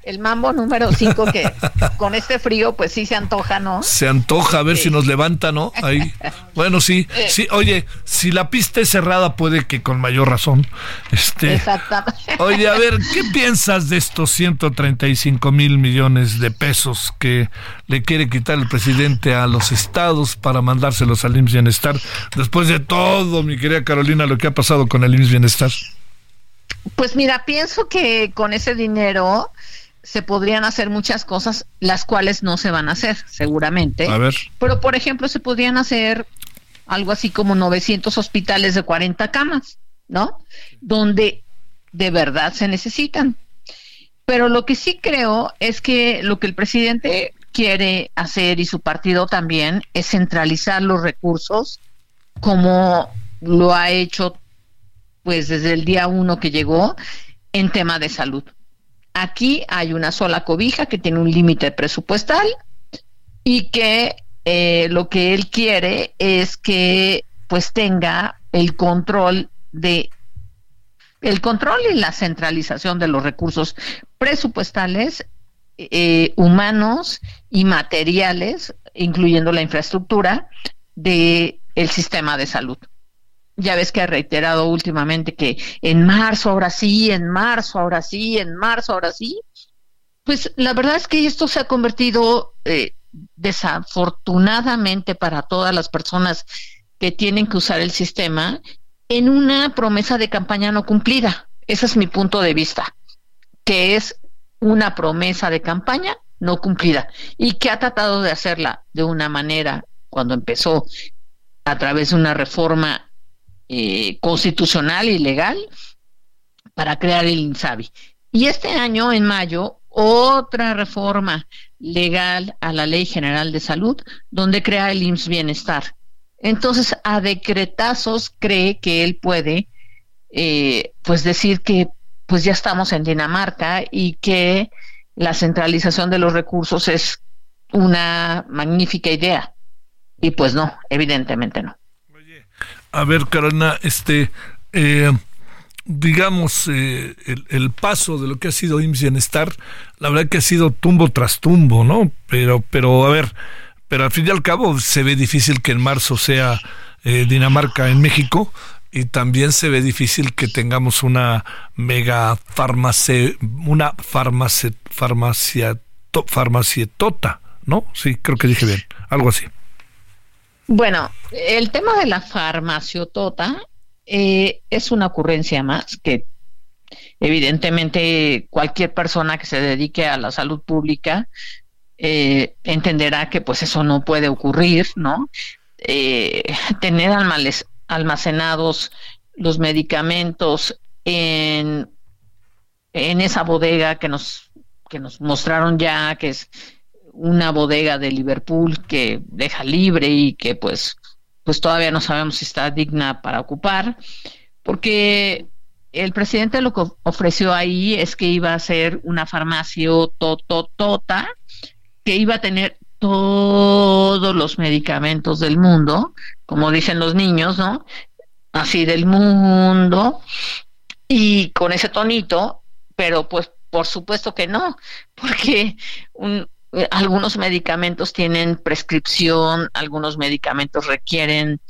el mambo número 5 que <laughs> con este frío pues sí se antoja, ¿no? Se antoja a ver si nos levanta, ¿no? Ahí. Bueno, sí, sí, oye, si la pista es cerrada puede que con mayor razón. Este, Exactamente. Oye, a ver, ¿qué <laughs> piensas de estos 135 mil millones de pesos que le quiere quitar el presidente a los estados para mandárselos al IMSS Bienestar después de todo, mi querida Carolina, lo que ha pasado con el IMSS Bienestar? Pues mira, pienso que con ese dinero se podrían hacer muchas cosas, las cuales no se van a hacer, seguramente. A ver. Pero, por ejemplo, se podrían hacer algo así como 900 hospitales de 40 camas, ¿no? Donde de verdad se necesitan. Pero lo que sí creo es que lo que el presidente quiere hacer y su partido también es centralizar los recursos como lo ha hecho pues desde el día uno que llegó en tema de salud. Aquí hay una sola cobija que tiene un límite presupuestal y que eh, lo que él quiere es que pues tenga el control de el control y la centralización de los recursos presupuestales eh, humanos y materiales, incluyendo la infraestructura de el sistema de salud ya ves que ha reiterado últimamente que en marzo ahora sí, en marzo ahora sí, en marzo ahora sí. Pues la verdad es que esto se ha convertido eh, desafortunadamente para todas las personas que tienen que usar el sistema en una promesa de campaña no cumplida. Ese es mi punto de vista, que es una promesa de campaña no cumplida y que ha tratado de hacerla de una manera cuando empezó a través de una reforma eh, constitucional y legal para crear el INSABI. Y este año, en mayo, otra reforma legal a la Ley General de Salud, donde crea el IMSS Bienestar. Entonces, a decretazos cree que él puede, eh, pues decir que pues ya estamos en Dinamarca y que la centralización de los recursos es una magnífica idea. Y pues no, evidentemente no. A ver, Carolina, este, eh, digamos, eh, el, paso de lo que ha sido IMSS Bienestar, la verdad que ha sido tumbo tras tumbo, ¿no? Pero, pero a ver, pero al fin y al cabo se ve difícil que en marzo sea eh, Dinamarca en México y también se ve difícil que tengamos una mega farmacia, una farmacia, farmacia, farmacietota, ¿no? Sí, creo que dije bien, algo así. Bueno, el tema de la farmaciotota eh, es una ocurrencia más que evidentemente cualquier persona que se dedique a la salud pública eh, entenderá que pues eso no puede ocurrir, ¿no? Eh, tener almacenados los medicamentos en, en esa bodega que nos, que nos mostraron ya, que es una bodega de Liverpool que deja libre y que pues pues todavía no sabemos si está digna para ocupar, porque el presidente lo que ofreció ahí es que iba a ser una farmacia tototota, que iba a tener todos los medicamentos del mundo, como dicen los niños, ¿no? Así del mundo, y con ese tonito, pero pues por supuesto que no, <laughs> porque un, algunos medicamentos tienen prescripción, algunos medicamentos requieren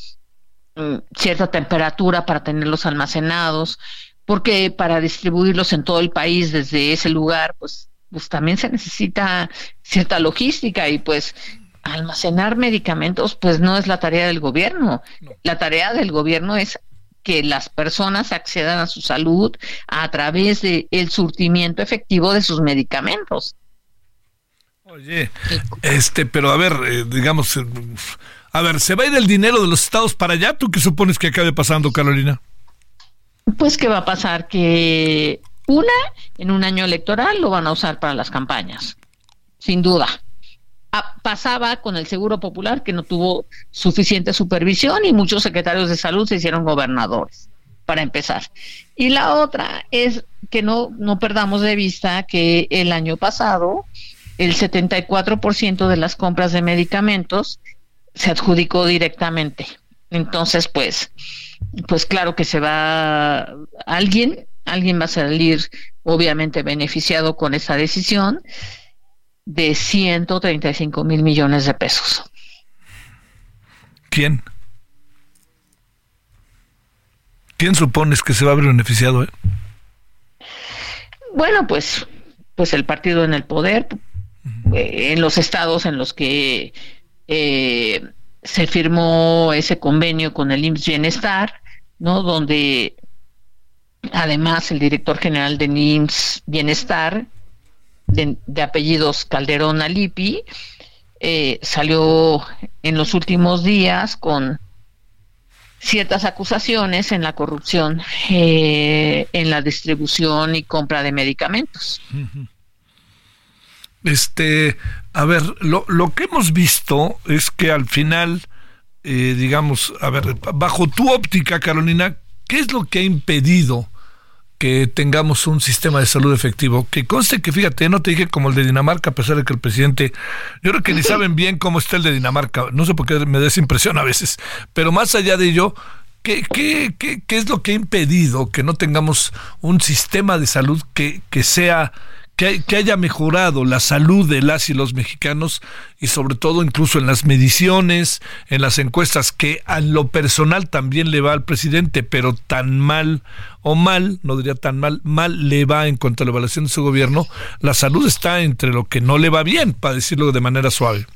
mm, cierta temperatura para tenerlos almacenados, porque para distribuirlos en todo el país desde ese lugar, pues, pues también se necesita cierta logística y pues almacenar medicamentos pues no es la tarea del gobierno. La tarea del gobierno es que las personas accedan a su salud a través del el surtimiento efectivo de sus medicamentos. Oye, este, pero a ver, eh, digamos, eh, a ver, ¿se va a ir el dinero de los estados para allá? ¿Tú qué supones que acabe pasando, Carolina? Pues que va a pasar que una, en un año electoral lo van a usar para las campañas, sin duda. Ah, pasaba con el Seguro Popular que no tuvo suficiente supervisión y muchos secretarios de salud se hicieron gobernadores, para empezar. Y la otra es que no, no perdamos de vista que el año pasado el 74% de las compras de medicamentos se adjudicó directamente. Entonces, pues, pues claro que se va alguien, alguien va a salir obviamente beneficiado con esa decisión de 135 mil millones de pesos. ¿Quién? ¿Quién supones que se va a ver beneficiado? Eh? Bueno, pues, pues el partido en el poder, eh, en los estados en los que eh, se firmó ese convenio con el IMSS Bienestar, ¿no? Donde además el director general de IMSS Bienestar, de, apellidos Calderón Alipi, eh, salió en los últimos días con ciertas acusaciones en la corrupción en la distribución y compra de medicamentos. Este, a ver, lo, lo que hemos visto es que al final, eh, digamos, a ver, bajo tu óptica, Carolina, ¿qué es lo que ha impedido que tengamos un sistema de salud efectivo? Que conste que, fíjate, no te dije como el de Dinamarca, a pesar de que el presidente, yo creo que ni saben bien cómo está el de Dinamarca, no sé por qué me da esa impresión a veces, pero más allá de ello, ¿Qué, qué, qué, qué es lo que ha impedido que no tengamos un sistema de salud que, que sea que, haya mejorado la salud de las y los mexicanos y sobre todo incluso en las mediciones, en las encuestas, que a lo personal también le va al presidente, pero tan mal o mal, no diría tan mal, mal le va en cuanto a la evaluación de su gobierno, la salud está entre lo que no le va bien, para decirlo de manera suave.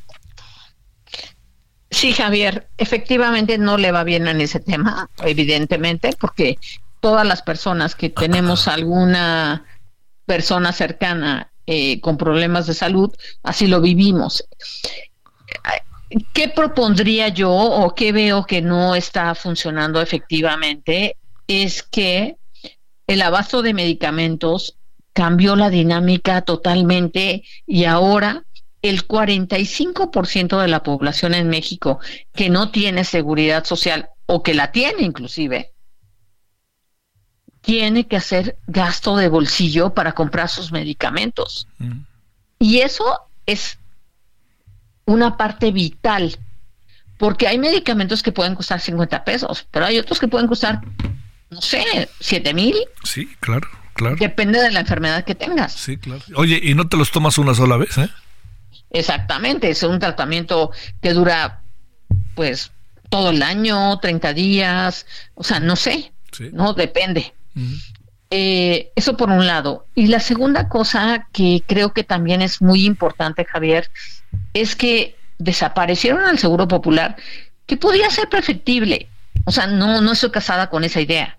Sí, Javier, efectivamente no le va bien en ese tema, evidentemente, porque todas las personas que tenemos <clears throat> alguna persona cercana eh, con problemas de salud, así lo vivimos. ¿Qué propondría yo o qué veo que no está funcionando efectivamente? Es que el abasto de medicamentos cambió la dinámica totalmente y ahora el 45% de la población en México que no tiene seguridad social o que la tiene inclusive, tiene que hacer gasto de bolsillo para comprar sus medicamentos. Mm. Y eso es una parte vital, porque hay medicamentos que pueden costar 50 pesos, pero hay otros que pueden costar no sé, siete mil. Sí, claro, claro. Depende de la enfermedad que tengas. Sí, claro. Oye, y no te los tomas una sola vez, ¿eh? Exactamente, es un tratamiento que dura, pues, todo el año, 30 días, o sea, no sé, no depende. Eh, eso por un lado. Y la segunda cosa que creo que también es muy importante, Javier, es que desaparecieron al Seguro Popular, que podía ser perfectible. O sea, no, no estoy casada con esa idea.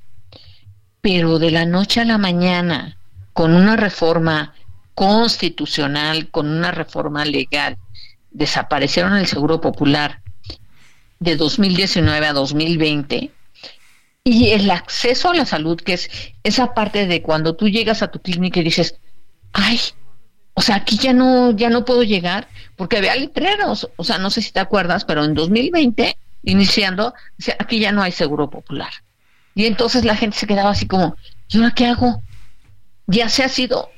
Pero de la noche a la mañana, con una reforma constitucional, con una reforma legal, desaparecieron el Seguro Popular de 2019 a 2020 y el acceso a la salud, que es esa parte de cuando tú llegas a tu clínica y dices, ay, o sea, aquí ya no, ya no puedo llegar, porque había letreros, o sea, no sé si te acuerdas, pero en 2020, iniciando, aquí ya no hay seguro popular. Y entonces la gente se quedaba así como, ¿y ahora qué hago? Ya se ha sido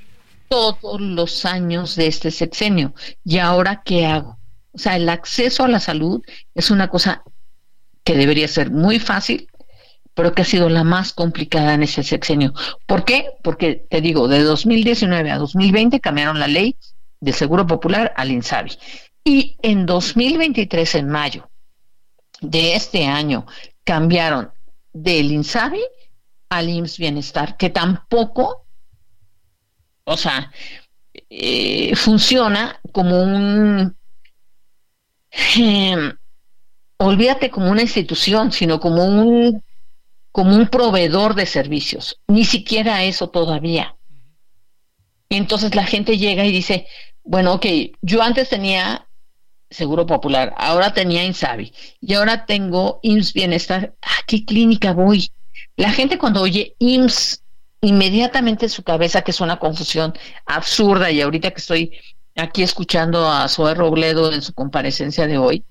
todos los años de este sexenio, ¿y ahora qué hago? O sea, el acceso a la salud es una cosa que debería ser muy fácil, pero que ha sido la más complicada en ese sexenio. ¿Por qué? Porque, te digo, de 2019 a 2020 cambiaron la ley del Seguro Popular al INSABI. Y en 2023, en mayo de este año, cambiaron del INSABI al IMSS Bienestar, que tampoco, o sea, eh, funciona como un... Em, olvídate como una institución, sino como un como un proveedor de servicios. Ni siquiera eso todavía. entonces la gente llega y dice, bueno, ok, yo antes tenía Seguro Popular, ahora tenía Insabi y ahora tengo IMSS Bienestar. ¿A qué clínica voy? La gente cuando oye IMSS, inmediatamente en su cabeza, que es una confusión absurda, y ahorita que estoy aquí escuchando a Zoe Robledo en su comparecencia de hoy,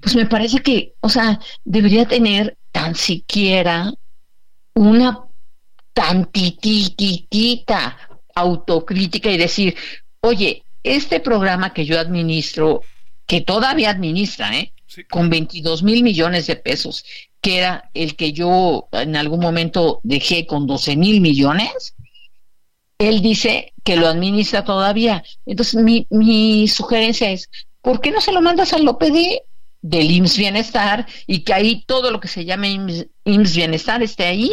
pues me parece que, o sea, debería tener tan siquiera una tantititita autocrítica y decir, oye, este programa que yo administro, que todavía administra, ¿eh? con 22 mil millones de pesos, que era el que yo en algún momento dejé con 12 mil millones, él dice que lo administra todavía. Entonces, mi, mi sugerencia es, ¿por qué no se lo mandas al OPD del IMSS Bienestar y que ahí todo lo que se llame IMSS, Bienestar esté ahí,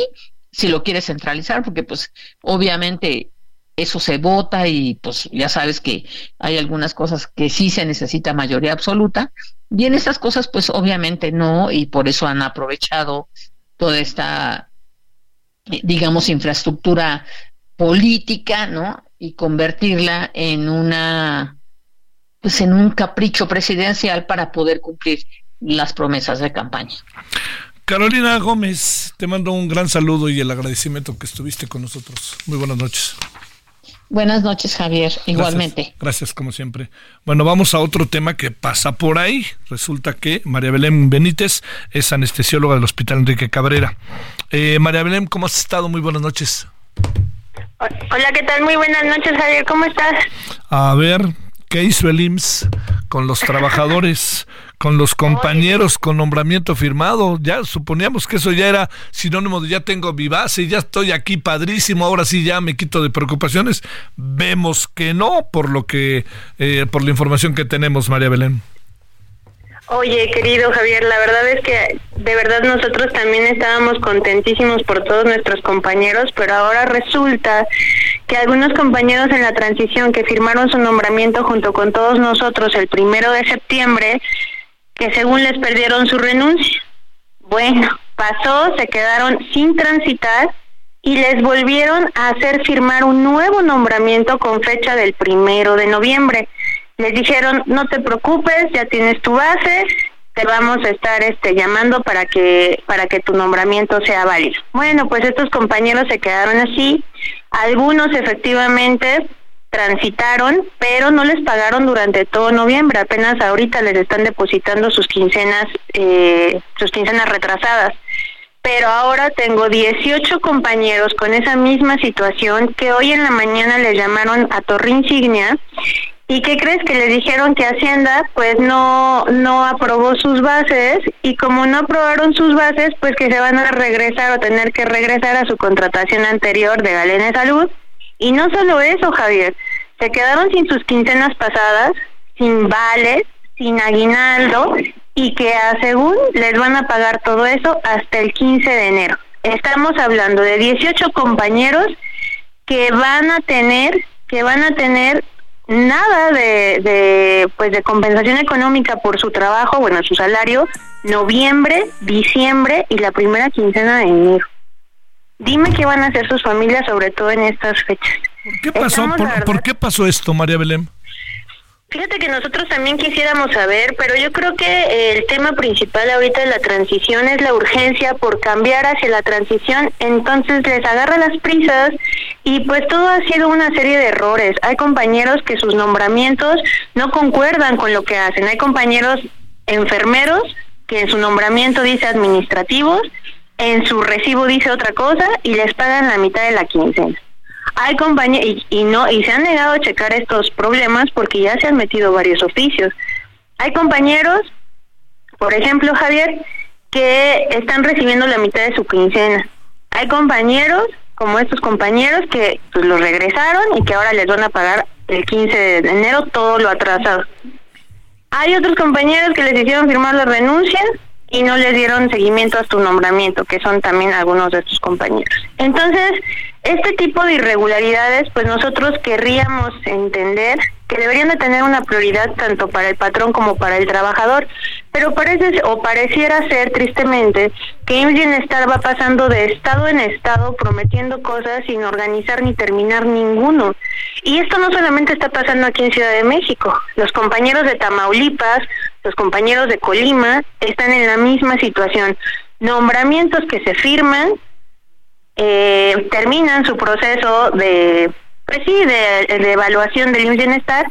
si lo quieres centralizar, porque pues obviamente eso se vota y pues ya sabes que hay algunas cosas que sí se necesita mayoría absoluta, y en esas cosas pues obviamente no, y por eso han aprovechado toda esta, digamos, infraestructura política, ¿no? Y convertirla en una pues en un capricho presidencial para poder cumplir las promesas de campaña. Carolina Gómez, te mando un gran saludo y el agradecimiento que estuviste con nosotros. Muy buenas noches. Buenas noches, Javier. Igualmente. Gracias, como siempre. Bueno, vamos a otro tema que pasa por ahí. Resulta que María Belén Benítez es anestesióloga del Hospital Enrique Cabrera. Eh, María Belén, ¿cómo has estado? Muy buenas noches. Hola, ¿qué tal? Muy buenas noches, Javier. ¿Cómo estás? A ver, ¿Qué hizo el IMSS con los trabajadores, <laughs> con los compañeros, con nombramiento firmado? Ya suponíamos que eso ya era sinónimo de ya tengo mi base, ya estoy aquí padrísimo, ahora sí ya me quito de preocupaciones. Vemos que no, por lo que, eh, por la información que tenemos, María Belén. Oye, querido Javier, la verdad es que de verdad nosotros también estábamos contentísimos por todos nuestros compañeros, pero ahora resulta que algunos compañeros en la transición que firmaron su nombramiento junto con todos nosotros el primero de septiembre, que según les perdieron su renuncia. Bueno, pasó, se quedaron sin transitar y les volvieron a hacer firmar un nuevo nombramiento con fecha del primero de noviembre les dijeron no te preocupes ya tienes tu base te vamos a estar este llamando para que para que tu nombramiento sea válido bueno pues estos compañeros se quedaron así. Algunos efectivamente transitaron pero no les pagaron durante todo noviembre. Apenas ahorita les están depositando sus quincenas eh, sus quincenas retrasadas. Pero ahora tengo 18 compañeros con esa misma situación que hoy en la mañana les llamaron a Torre Insignia ¿Y qué crees que le dijeron que Hacienda pues no no aprobó sus bases y como no aprobaron sus bases pues que se van a regresar o tener que regresar a su contratación anterior de Galena Salud. Y no solo eso Javier. Se quedaron sin sus quincenas pasadas sin vales sin aguinaldo y que a según les van a pagar todo eso hasta el 15 de enero. Estamos hablando de 18 compañeros que van a tener que van a tener nada de, de, pues de compensación económica por su trabajo, bueno, su salario, noviembre, diciembre y la primera quincena de enero. Dime qué van a hacer sus familias, sobre todo en estas fechas. ¿Por qué pasó, por, ¿por qué pasó esto, María Belén? Fíjate que nosotros también quisiéramos saber, pero yo creo que el tema principal ahorita de la transición es la urgencia por cambiar hacia la transición, entonces les agarra las prisas y pues todo ha sido una serie de errores. Hay compañeros que sus nombramientos no concuerdan con lo que hacen, hay compañeros enfermeros que en su nombramiento dice administrativos, en su recibo dice otra cosa y les pagan la mitad de la quincena. Hay compañeros, y, no, y se han negado a checar estos problemas porque ya se han metido varios oficios. Hay compañeros, por ejemplo, Javier, que están recibiendo la mitad de su quincena. Hay compañeros, como estos compañeros, que pues, los regresaron y que ahora les van a pagar el 15 de enero todo lo atrasado. Hay otros compañeros que les hicieron firmar la renuncia y no les dieron seguimiento a su nombramiento, que son también algunos de sus compañeros. Entonces, este tipo de irregularidades, pues nosotros querríamos entender que deberían de tener una prioridad tanto para el patrón como para el trabajador, pero parece o pareciera ser tristemente que Bienestar va pasando de estado en estado prometiendo cosas sin organizar ni terminar ninguno. Y esto no solamente está pasando aquí en Ciudad de México, los compañeros de Tamaulipas, los compañeros de Colima están en la misma situación. Nombramientos que se firman eh, terminan su proceso de, pues sí, de, evaluación del bienestar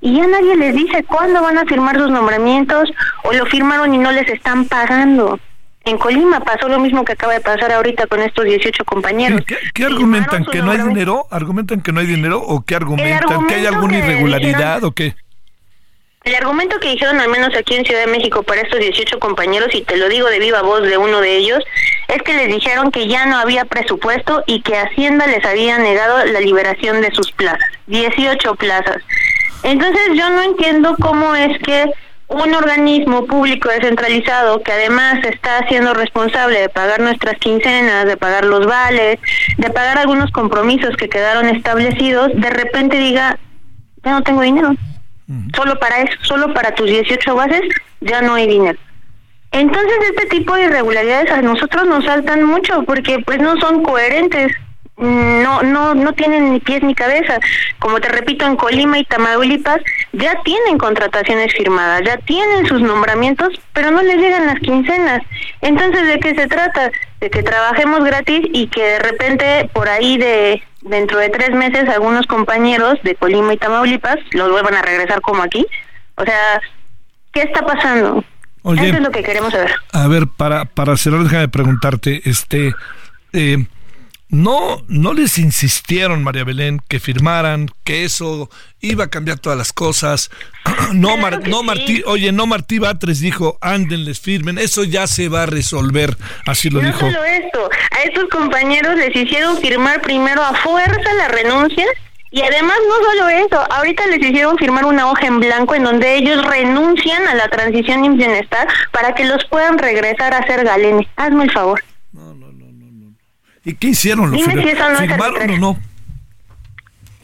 y ya nadie les dice cuándo van a firmar sus nombramientos o lo firmaron y no les están pagando. En Colima pasó lo mismo que acaba de pasar ahorita con estos 18 compañeros. ¿Qué, argumentan? ¿Que no hay dinero? ¿Argumentan que no hay dinero o qué argumentan? ¿Que hay alguna irregularidad o qué? El argumento que dijeron al menos aquí en Ciudad de México para estos 18 compañeros, y te lo digo de viva voz de uno de ellos, es que les dijeron que ya no había presupuesto y que Hacienda les había negado la liberación de sus plazas, 18 plazas. Entonces yo no entiendo cómo es que un organismo público descentralizado que además está siendo responsable de pagar nuestras quincenas, de pagar los vales, de pagar algunos compromisos que quedaron establecidos, de repente diga, ya no tengo dinero. Solo para eso, solo para tus 18 bases, ya no hay dinero. Entonces este tipo de irregularidades a nosotros nos saltan mucho porque pues no son coherentes, no no no tienen ni pies ni cabeza. Como te repito, en Colima y Tamaulipas ya tienen contrataciones firmadas, ya tienen sus nombramientos, pero no les llegan las quincenas. Entonces, ¿de qué se trata? De que trabajemos gratis y que de repente por ahí de dentro de tres meses algunos compañeros de Colima y Tamaulipas los vuelvan a regresar como aquí. O sea, ¿qué está pasando? Eso es lo que queremos saber. A ver, para, para cerrar, déjame preguntarte, este, eh, no, no les insistieron, María Belén, que firmaran, que eso iba a cambiar todas las cosas. <clears throat> no, no Martí, oye, no Martí Batres dijo, anden, les firmen, eso ya se va a resolver, así lo dijo. No solo esto, a estos compañeros les hicieron firmar primero a fuerza la renuncia y además no solo eso, ahorita les hicieron firmar una hoja en blanco en donde ellos renuncian a la transición en bienestar para que los puedan regresar a hacer galene. Hazme el favor. No, no, no, no. no. ¿Y qué hicieron? ¿Lo ¿Firmaron o no?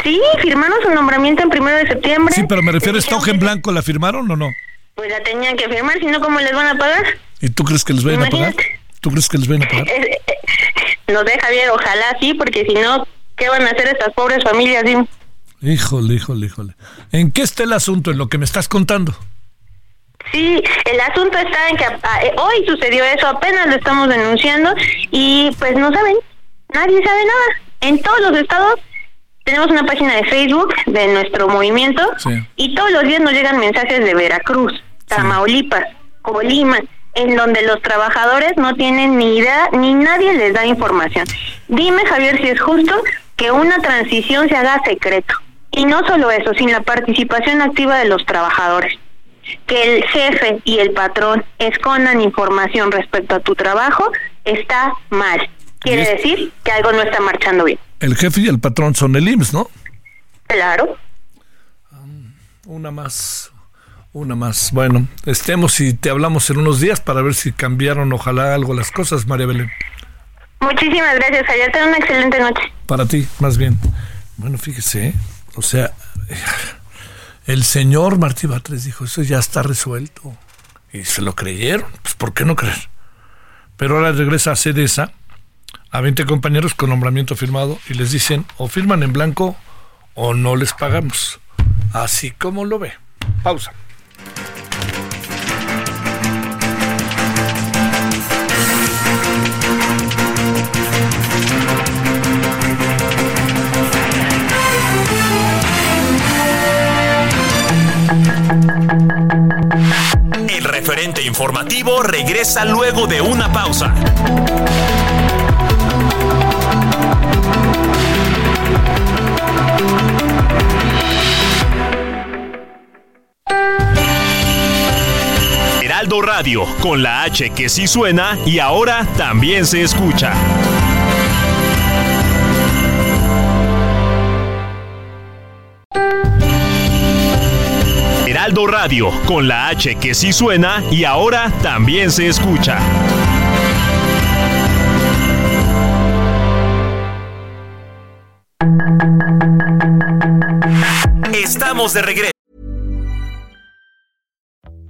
Sí, firmaron su nombramiento en primero de septiembre. Sí, pero me refiero a esta hoja en blanco, ¿la firmaron o no? Pues la tenían que firmar, si no, ¿cómo les van a pagar? ¿Y tú crees que les vayan a pagar? ¿Tú crees que les vayan a pagar? no sé, Javier, ojalá sí, porque si no, ¿Qué van a hacer estas pobres familias, Híjole, híjole, híjole. ¿En qué está el asunto en lo que me estás contando? Sí, el asunto está en que ah, eh, hoy sucedió eso, apenas lo estamos denunciando y pues no saben, nadie sabe nada. En todos los estados tenemos una página de Facebook de nuestro movimiento y todos los días nos llegan mensajes de Veracruz, Tamaulipas, Colima, en donde los trabajadores no tienen ni idea ni nadie les da información. Dime, Javier, si es justo que una transición se haga secreto. Y no solo eso, sin la participación activa de los trabajadores. Que el jefe y el patrón escondan información respecto a tu trabajo está mal. Quiere decir que algo no está marchando bien. El jefe y el patrón son el IMSS, ¿no? Claro. Una más, una más. Bueno, estemos y te hablamos en unos días para ver si cambiaron, ojalá algo las cosas, María Belén. Muchísimas gracias, Javier. Ten una excelente noche. Para ti, más bien. Bueno, fíjese, ¿eh? o sea, <laughs> el señor Martí Batres dijo, eso ya está resuelto. Y se lo creyeron. Pues, ¿por qué no creer? Pero ahora regresa a CEDESA a 20 compañeros con nombramiento firmado y les dicen o firman en blanco o no les pagamos. Así como lo ve. Pausa. El referente informativo regresa luego de una pausa. Heraldo Radio, con la H que sí suena y ahora también se escucha. Heraldo Radio, con la H que sí suena y ahora también se escucha. Estamos de regreso.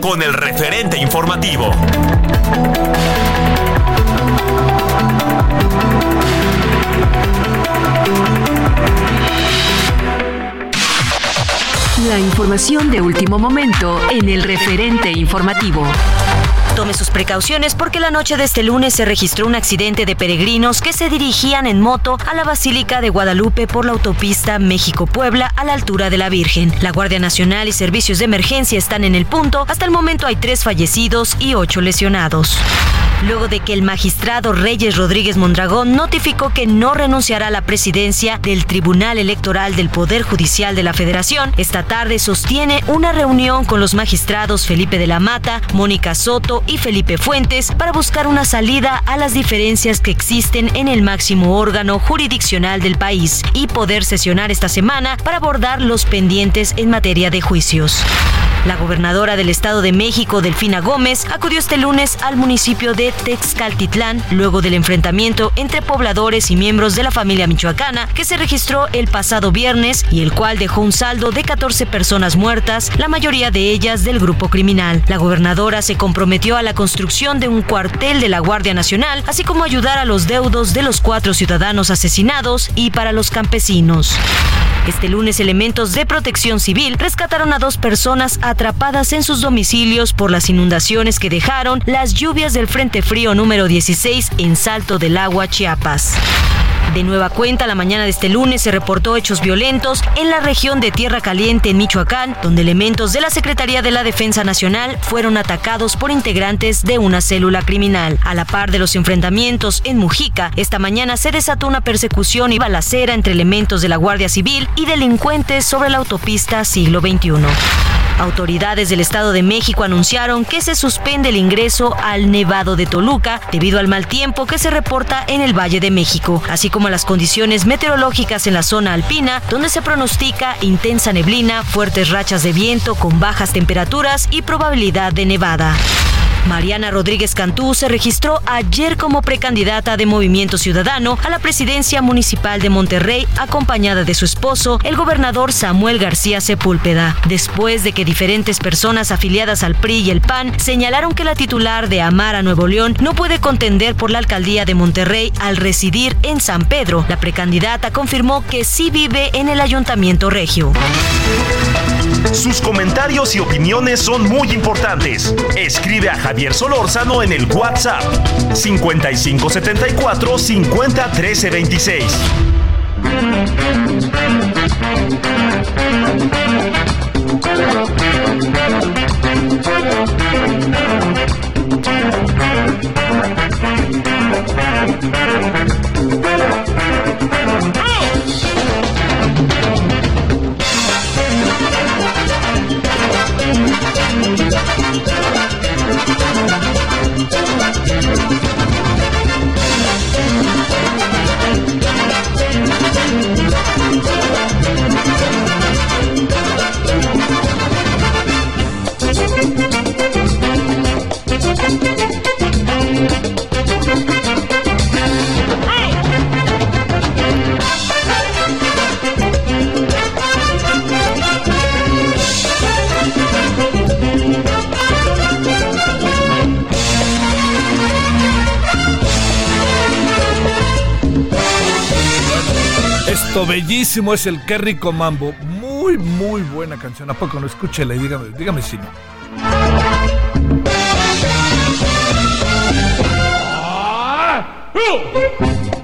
Con el referente informativo. La información de último momento en el referente informativo. Tome sus precauciones porque la noche de este lunes se registró un accidente de peregrinos que se dirigían en moto a la Basílica de Guadalupe por la autopista México-Puebla a la altura de la Virgen. La Guardia Nacional y servicios de emergencia están en el punto. Hasta el momento hay tres fallecidos y ocho lesionados. Luego de que el magistrado Reyes Rodríguez Mondragón notificó que no renunciará a la presidencia del Tribunal Electoral del Poder Judicial de la Federación, esta tarde sostiene una reunión con los magistrados Felipe de la Mata, Mónica Soto y Felipe Fuentes para buscar una salida a las diferencias que existen en el máximo órgano jurisdiccional del país y poder sesionar esta semana para abordar los pendientes en materia de juicios. La gobernadora del Estado de México, Delfina Gómez, acudió este lunes al municipio de Texcaltitlán luego del enfrentamiento entre pobladores y miembros de la familia michoacana que se registró el pasado viernes y el cual dejó un saldo de 14 personas muertas, la mayoría de ellas del grupo criminal. La gobernadora se comprometió a la construcción de un cuartel de la Guardia Nacional, así como ayudar a los deudos de los cuatro ciudadanos asesinados y para los campesinos. Este lunes elementos de protección civil rescataron a dos personas atrapadas en sus domicilios por las inundaciones que dejaron las lluvias del Frente Frío número 16 en Salto del Agua, Chiapas. De nueva cuenta, la mañana de este lunes se reportó hechos violentos en la región de Tierra Caliente, en Michoacán, donde elementos de la Secretaría de la Defensa Nacional fueron atacados por integrantes de una célula criminal. A la par de los enfrentamientos en Mujica, esta mañana se desató una persecución y balacera entre elementos de la Guardia Civil y delincuentes sobre la autopista siglo XXI. Autoridades del Estado de México anunciaron que se suspende el ingreso al Nevado de Toluca debido al mal tiempo que se reporta en el Valle de México, así como a las condiciones meteorológicas en la zona alpina, donde se pronostica intensa neblina, fuertes rachas de viento con bajas temperaturas y probabilidad de nevada. Mariana Rodríguez Cantú se registró ayer como precandidata de Movimiento Ciudadano a la presidencia municipal de Monterrey, acompañada de su esposo, el gobernador Samuel García Sepúlveda, después de que diferentes personas afiliadas al PRI y el PAN señalaron que la titular de Amara Nuevo León no puede contender por la alcaldía de Monterrey al residir en San Pedro. La precandidata confirmó que sí vive en el ayuntamiento regio. Sus comentarios y opiniones son muy importantes. Escribe a Javier Solórzano en el WhatsApp 5574 50 13 26. Bellísimo es el Qué rico mambo. Muy, muy buena canción. ¿A poco no? Escúchela y dígame, dígame si no. Mambo,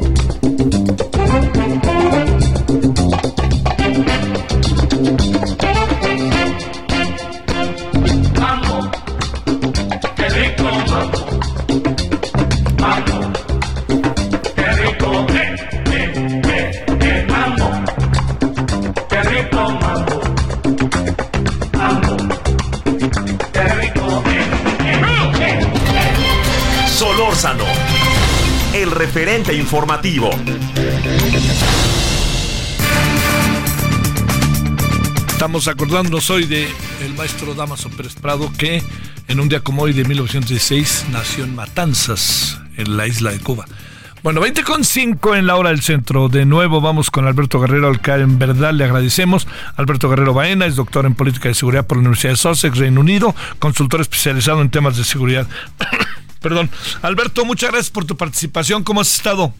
informativo. Estamos acordándonos hoy de el maestro Damaso Pérez Prado que en un día como hoy de 1916 nació en Matanzas, en la isla de Cuba. Bueno, 20 con 5 en la hora del centro. De nuevo vamos con Alberto Guerrero, al que en verdad le agradecemos. Alberto Guerrero Baena es doctor en política de seguridad por la Universidad de Sussex, Reino Unido, consultor especializado en temas de seguridad. Perdón. Alberto, muchas gracias por tu participación. ¿Cómo has estado?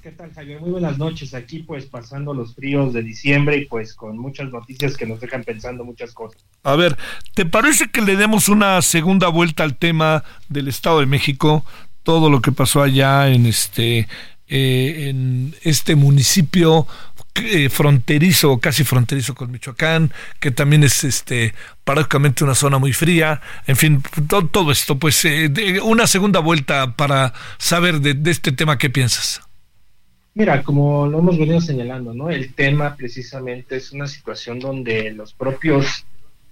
¿Qué tal, Javier? Muy buenas noches. Aquí, pues, pasando los fríos de diciembre y, pues, con muchas noticias que nos dejan pensando muchas cosas. A ver, ¿te parece que le demos una segunda vuelta al tema del Estado de México? Todo lo que pasó allá en este, eh, en este municipio eh, fronterizo, casi fronterizo con Michoacán, que también es este prácticamente una zona muy fría. En fin, to- todo, esto, pues, eh, una segunda vuelta para saber de, de este tema qué piensas. Mira, como lo hemos venido señalando, ¿no? El tema precisamente es una situación donde los propios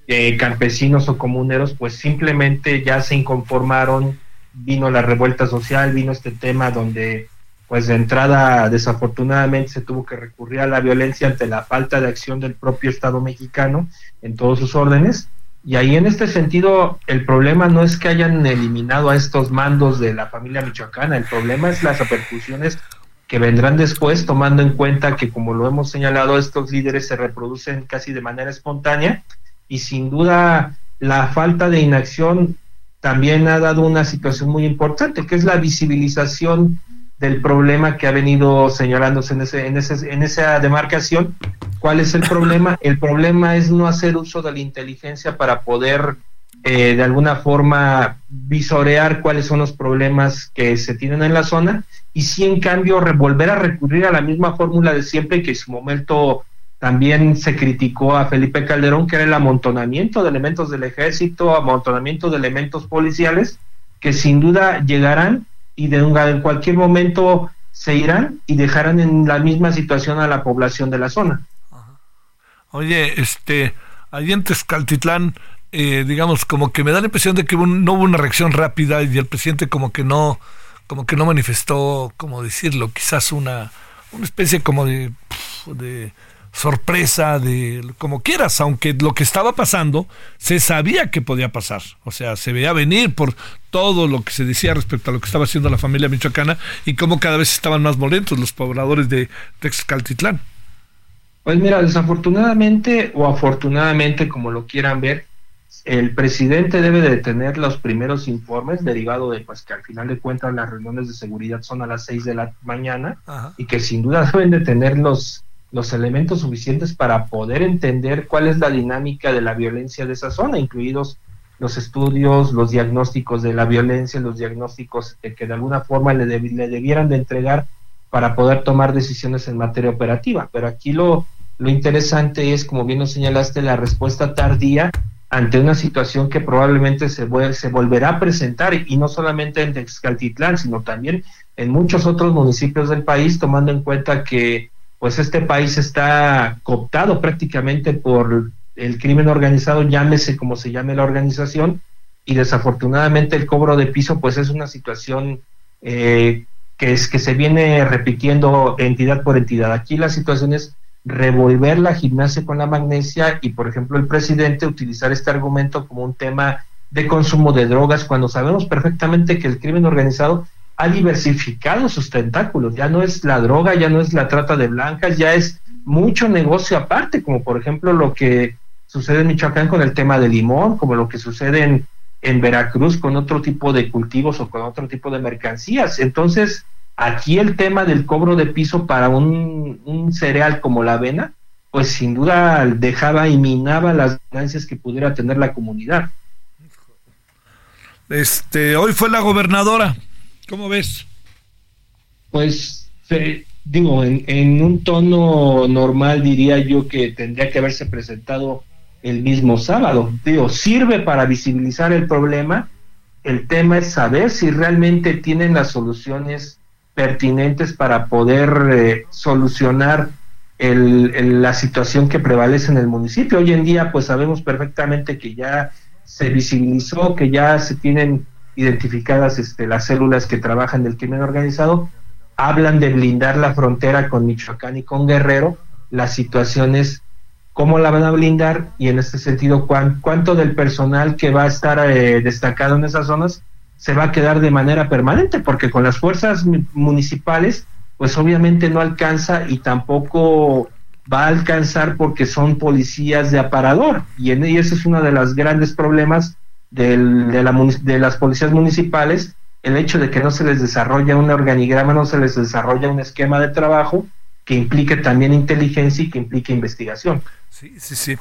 eh, campesinos o comuneros, pues simplemente ya se inconformaron, vino la revuelta social, vino este tema donde, pues de entrada, desafortunadamente se tuvo que recurrir a la violencia ante la falta de acción del propio Estado mexicano en todos sus órdenes. Y ahí en este sentido, el problema no es que hayan eliminado a estos mandos de la familia michoacana, el problema es las repercusiones que vendrán después, tomando en cuenta que, como lo hemos señalado, estos líderes se reproducen casi de manera espontánea y sin duda la falta de inacción también ha dado una situación muy importante, que es la visibilización del problema que ha venido señalándose en, ese, en, ese, en esa demarcación. ¿Cuál es el problema? <laughs> El problema es no hacer uso de la inteligencia para poder eh, de alguna forma visorear cuáles son los problemas que se tienen en la zona y sí en cambio volver a recurrir a la misma fórmula de siempre que en su momento también se criticó a Felipe Calderón, que era el amontonamiento de elementos del ejército, amontonamiento de elementos policiales, que sin duda llegarán y de un- en cualquier momento se irán y dejarán en la misma situación a la población de la zona. Oye, este, allí en Tezcaltitlán, eh, digamos, como que me da la impresión de que no hubo una reacción rápida y el presidente como que no, como que no manifestó, como decirlo, quizás una, una especie como de sorpresa, de como quieras, aunque lo que estaba pasando se sabía que podía pasar. O sea, se veía venir por todo lo que se decía respecto a lo que estaba haciendo la familia michoacana y cómo cada vez estaban más molestos los pobladores de Texcaltitlán. Pues mira, desafortunadamente o afortunadamente, como lo quieran ver, el presidente debe de tener los primeros informes derivado de pues que al final de cuentas las reuniones de seguridad son a las 6 de la mañana y que sin duda <laughs> deben de tener los los elementos suficientes para poder entender cuál es la dinámica de la violencia de esa zona, incluidos los estudios, los diagnósticos de la violencia, los diagnósticos que de alguna forma le, le debieran de entregar para poder tomar decisiones en materia operativa. Pero aquí lo, lo interesante es, como bien nos señalaste, la respuesta tardía ante una situación que probablemente se, se volverá a presentar, y no solamente en Texcaltitlán, sino también en muchos otros municipios del país, tomando en cuenta que pues este país está cooptado prácticamente por el crimen organizado, llámese como se llame la organización, y desafortunadamente el cobro de piso pues es una situación eh, que es que se viene repitiendo entidad por entidad. Aquí la situación es revolver la gimnasia con la magnesia y, por ejemplo, el presidente utilizar este argumento como un tema de consumo de drogas cuando sabemos perfectamente que el crimen organizado ha diversificado sus tentáculos, ya no es la droga, ya no es la trata de blancas, ya es mucho negocio aparte, como por ejemplo lo que sucede en Michoacán con el tema del limón, como lo que sucede en, en Veracruz con otro tipo de cultivos o con otro tipo de mercancías. Entonces, Aquí el tema del cobro de piso para un, cereal como la avena, pues sin duda dejaba y minaba las ganancias que pudiera tener la comunidad. Este, hoy fue la gobernadora, ¿cómo ves? Pues digo, en, en, un tono normal diría yo que tendría que haberse presentado el mismo sábado. Digo, sirve para visibilizar el problema. El tema es saber si realmente tienen las soluciones pertinentes para poder eh, solucionar el, la situación que prevalece en el municipio. Hoy en día, pues sabemos perfectamente que ya se visibilizó, que ya se tienen identificadas este, las células que trabajan del crimen organizado, hablan de blindar la frontera con Michoacán y con Guerrero, las situaciones, cómo la van a blindar y en este sentido cuánto del personal que va a estar eh, destacado en esas zonas se va a quedar de manera permanente, porque con las fuerzas municipales, pues obviamente no alcanza y tampoco va a alcanzar porque son policías de aparador. Y, en, es uno de los grandes problemas del, de, la, de las policías municipales, el hecho de que no se les desarrolla un organigrama, no se les desarrolla un esquema de trabajo que implique también inteligencia y que implique investigación. Sí, sí, sí.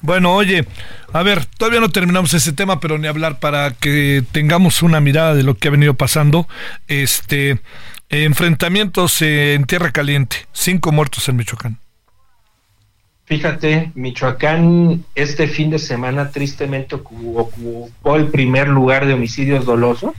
Bueno, oye, a ver, todavía no terminamos ese tema, pero ni hablar para que tengamos una mirada de lo que ha venido pasando. Este, enfrentamientos en Tierra Caliente, cinco muertos en Michoacán. Fíjate, Michoacán este fin de semana tristemente ocupó el primer lugar de homicidios dolosos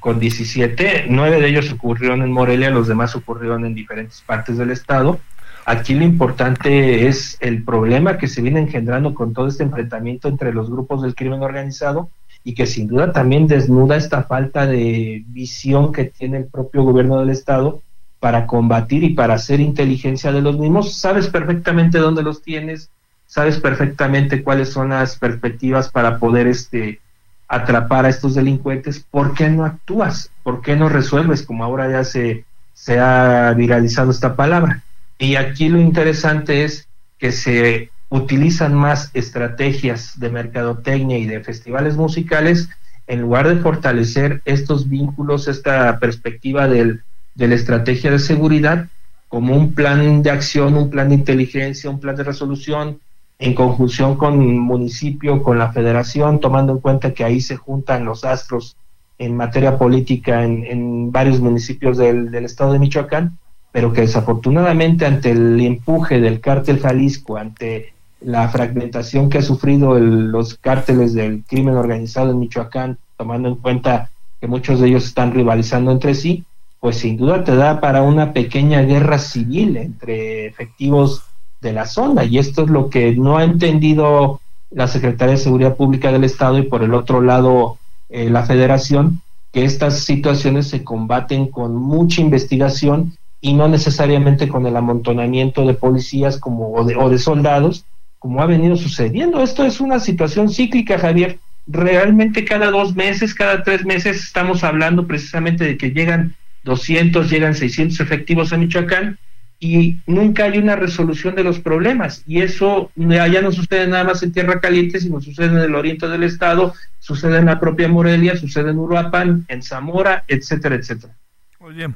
con 17, nueve de ellos ocurrieron en Morelia, los demás ocurrieron en diferentes partes del estado. Aquí lo importante es el problema que se viene engendrando con todo este enfrentamiento entre los grupos del crimen organizado y que sin duda también desnuda esta falta de visión que tiene el propio gobierno del Estado para combatir y para hacer inteligencia de los mismos. Sabes perfectamente dónde los tienes, sabes perfectamente cuáles son las perspectivas para poder este atrapar a estos delincuentes. ¿Por qué no actúas? ¿Por qué no resuelves? Como ahora ya se, se ha viralizado esta palabra. Y aquí lo interesante es que se utilizan más estrategias de mercadotecnia y de festivales musicales en lugar de fortalecer estos vínculos, esta perspectiva del, de la estrategia de seguridad como un plan de acción, un plan de inteligencia, un plan de resolución en conjunción con el municipio, con la federación, tomando en cuenta que ahí se juntan los astros en materia política en, varios municipios del, del estado de Michoacán pero que desafortunadamente ante el empuje del cártel Jalisco, ante la fragmentación que ha sufrido los cárteles del crimen organizado en Michoacán, tomando en cuenta que muchos de ellos están rivalizando entre sí, pues sin duda te da para una pequeña guerra civil entre efectivos de la zona. Y esto es lo que no ha entendido la Secretaría de Seguridad Pública del Estado y por el otro lado eh, la Federación, que estas situaciones se combaten con mucha investigación y no necesariamente con el amontonamiento de policías como o de, o de soldados, como ha venido sucediendo. Esto es una situación cíclica, Javier. Realmente cada dos meses, cada tres meses estamos hablando precisamente de que llegan 200, llegan 600 efectivos a Michoacán y nunca hay una resolución de los problemas. Y eso ya no sucede nada más en Tierra Caliente, sino sucede en el oriente del estado, sucede en la propia Morelia, sucede en Uruapan, en Zamora, etcétera, etcétera. Oye,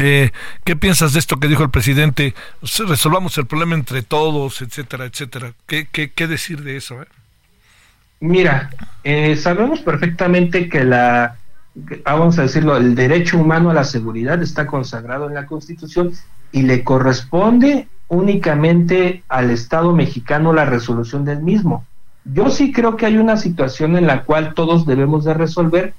eh, ¿qué piensas de esto que dijo el presidente? Resolvamos el problema entre todos, etcétera, etcétera. ¿Qué, qué, qué decir de eso? Eh? Mira, eh, sabemos perfectamente que la, vamos a decirlo, el derecho humano a la seguridad está consagrado en la Constitución y le corresponde únicamente al Estado mexicano la resolución del mismo. Yo sí creo que hay una situación en la cual todos debemos de resolver.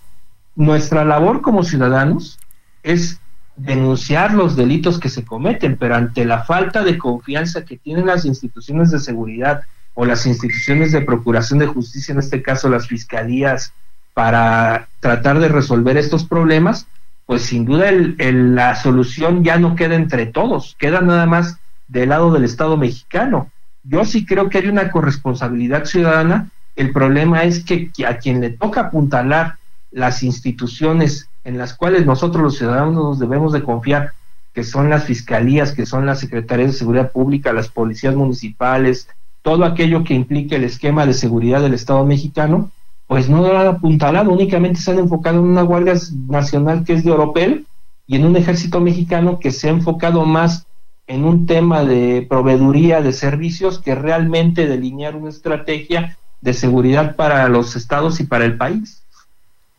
Nuestra labor como ciudadanos es denunciar los delitos que se cometen, pero ante la falta de confianza que tienen las instituciones de seguridad o las instituciones de procuración de justicia, en este caso las fiscalías, para tratar de resolver estos problemas, pues sin duda el, la solución ya no queda entre todos, queda nada más del lado del Estado mexicano. Yo sí creo que hay una corresponsabilidad ciudadana. El problema es que a quien le toca apuntalar las instituciones en las cuales nosotros los ciudadanos nos debemos de confiar, que son las fiscalías, que son las secretarías de seguridad pública, las policías municipales, todo aquello que implique el esquema de seguridad del Estado mexicano, pues no lo han apuntalado, únicamente se han enfocado en una Guardia Nacional que es de Oropel y en un ejército mexicano que se ha enfocado más en un tema de proveeduría de servicios que realmente delinear una estrategia de seguridad para los estados y para el país.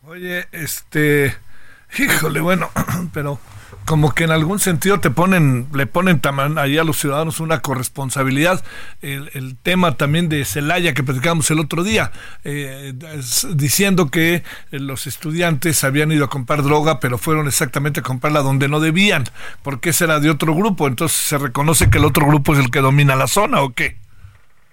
Oye, este, híjole, bueno, <clears throat> pero como que en algún sentido te ponen, le ponen ahí a los ciudadanos una corresponsabilidad. El, tema también de Celaya que platicamos el otro día, eh, diciendo que los estudiantes habían ido a comprar droga, pero fueron exactamente a comprarla donde no debían, porque ese era de otro grupo. Entonces se reconoce que el otro grupo es el que domina la zona, ¿o qué?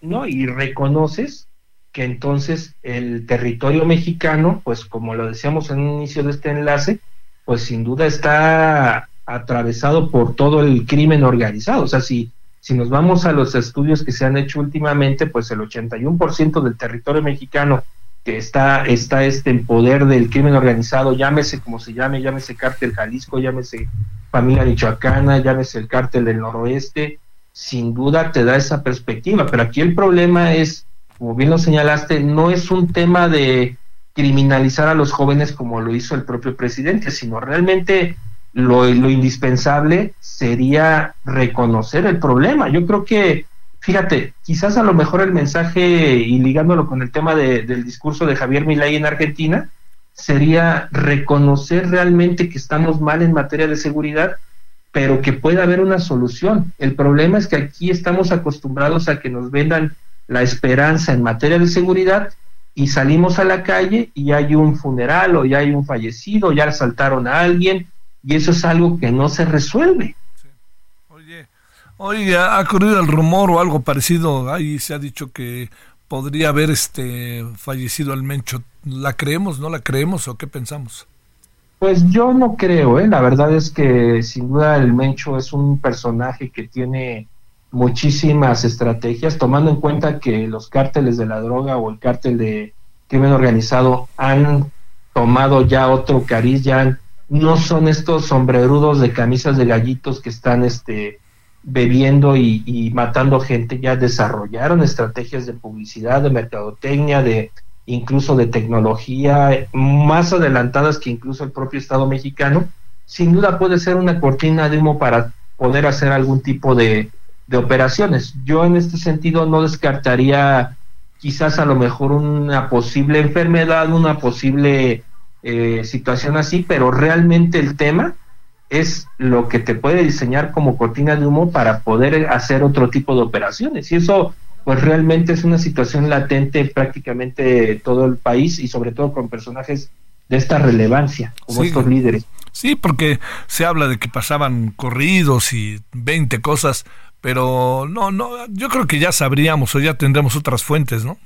No, y reconoces que entonces el territorio mexicano, pues como lo decíamos en un inicio de este enlace, pues sin duda está atravesado por todo el crimen organizado. O sea, si, si nos vamos a los estudios que se han hecho últimamente, pues el 81% del territorio mexicano que está, está este en poder del crimen organizado, llámese como se llame, llámese cártel Jalisco, llámese familia michoacana, llámese el cártel del noroeste, sin duda te da esa perspectiva, pero aquí el problema es, como bien lo señalaste, no es un tema de criminalizar a los jóvenes como lo hizo el propio presidente, sino realmente lo, indispensable sería reconocer el problema. Yo creo que, fíjate, quizás a lo mejor el mensaje, y ligándolo con el tema del discurso de Javier Milei en Argentina, sería reconocer realmente que estamos mal en materia de seguridad, pero que puede haber una solución. El problema es que aquí estamos acostumbrados a que nos vendan la esperanza en materia de seguridad y salimos a la calle y hay un funeral o ya hay un fallecido, ya asaltaron a alguien y eso es algo que no se resuelve. Oye, oye, ha corrido el rumor o algo parecido, ahí se ha dicho que podría haber este fallecido el Mencho. ¿La creemos, no la creemos o qué pensamos? Pues yo no creo, ¿eh? la verdad es que sin duda el Mencho es un personaje que tiene muchísimas estrategias, tomando en cuenta que los cárteles de la droga o el cártel de crimen organizado han tomado ya otro cariz, ya no son estos sombrerudos de camisas de gallitos que están este bebiendo y, y, matando gente, ya desarrollaron estrategias de publicidad, de mercadotecnia, de incluso de tecnología, más adelantadas que incluso el propio Estado mexicano. Sin duda puede ser una cortina de humo para poder hacer algún tipo de, de operaciones. Yo en este sentido no descartaría quizás a lo mejor una posible enfermedad, una posible eh, situación así, pero realmente el tema es lo que te puede diseñar como cortina de humo para poder hacer otro tipo de operaciones. Y eso pues realmente es una situación latente prácticamente todo el país y sobre todo con personajes de esta relevancia como estos líderes. Sí, porque se habla de que pasaban corridos y 20 cosas, pero no, no, yo creo que ya sabríamos o ya tendremos otras fuentes, ¿no?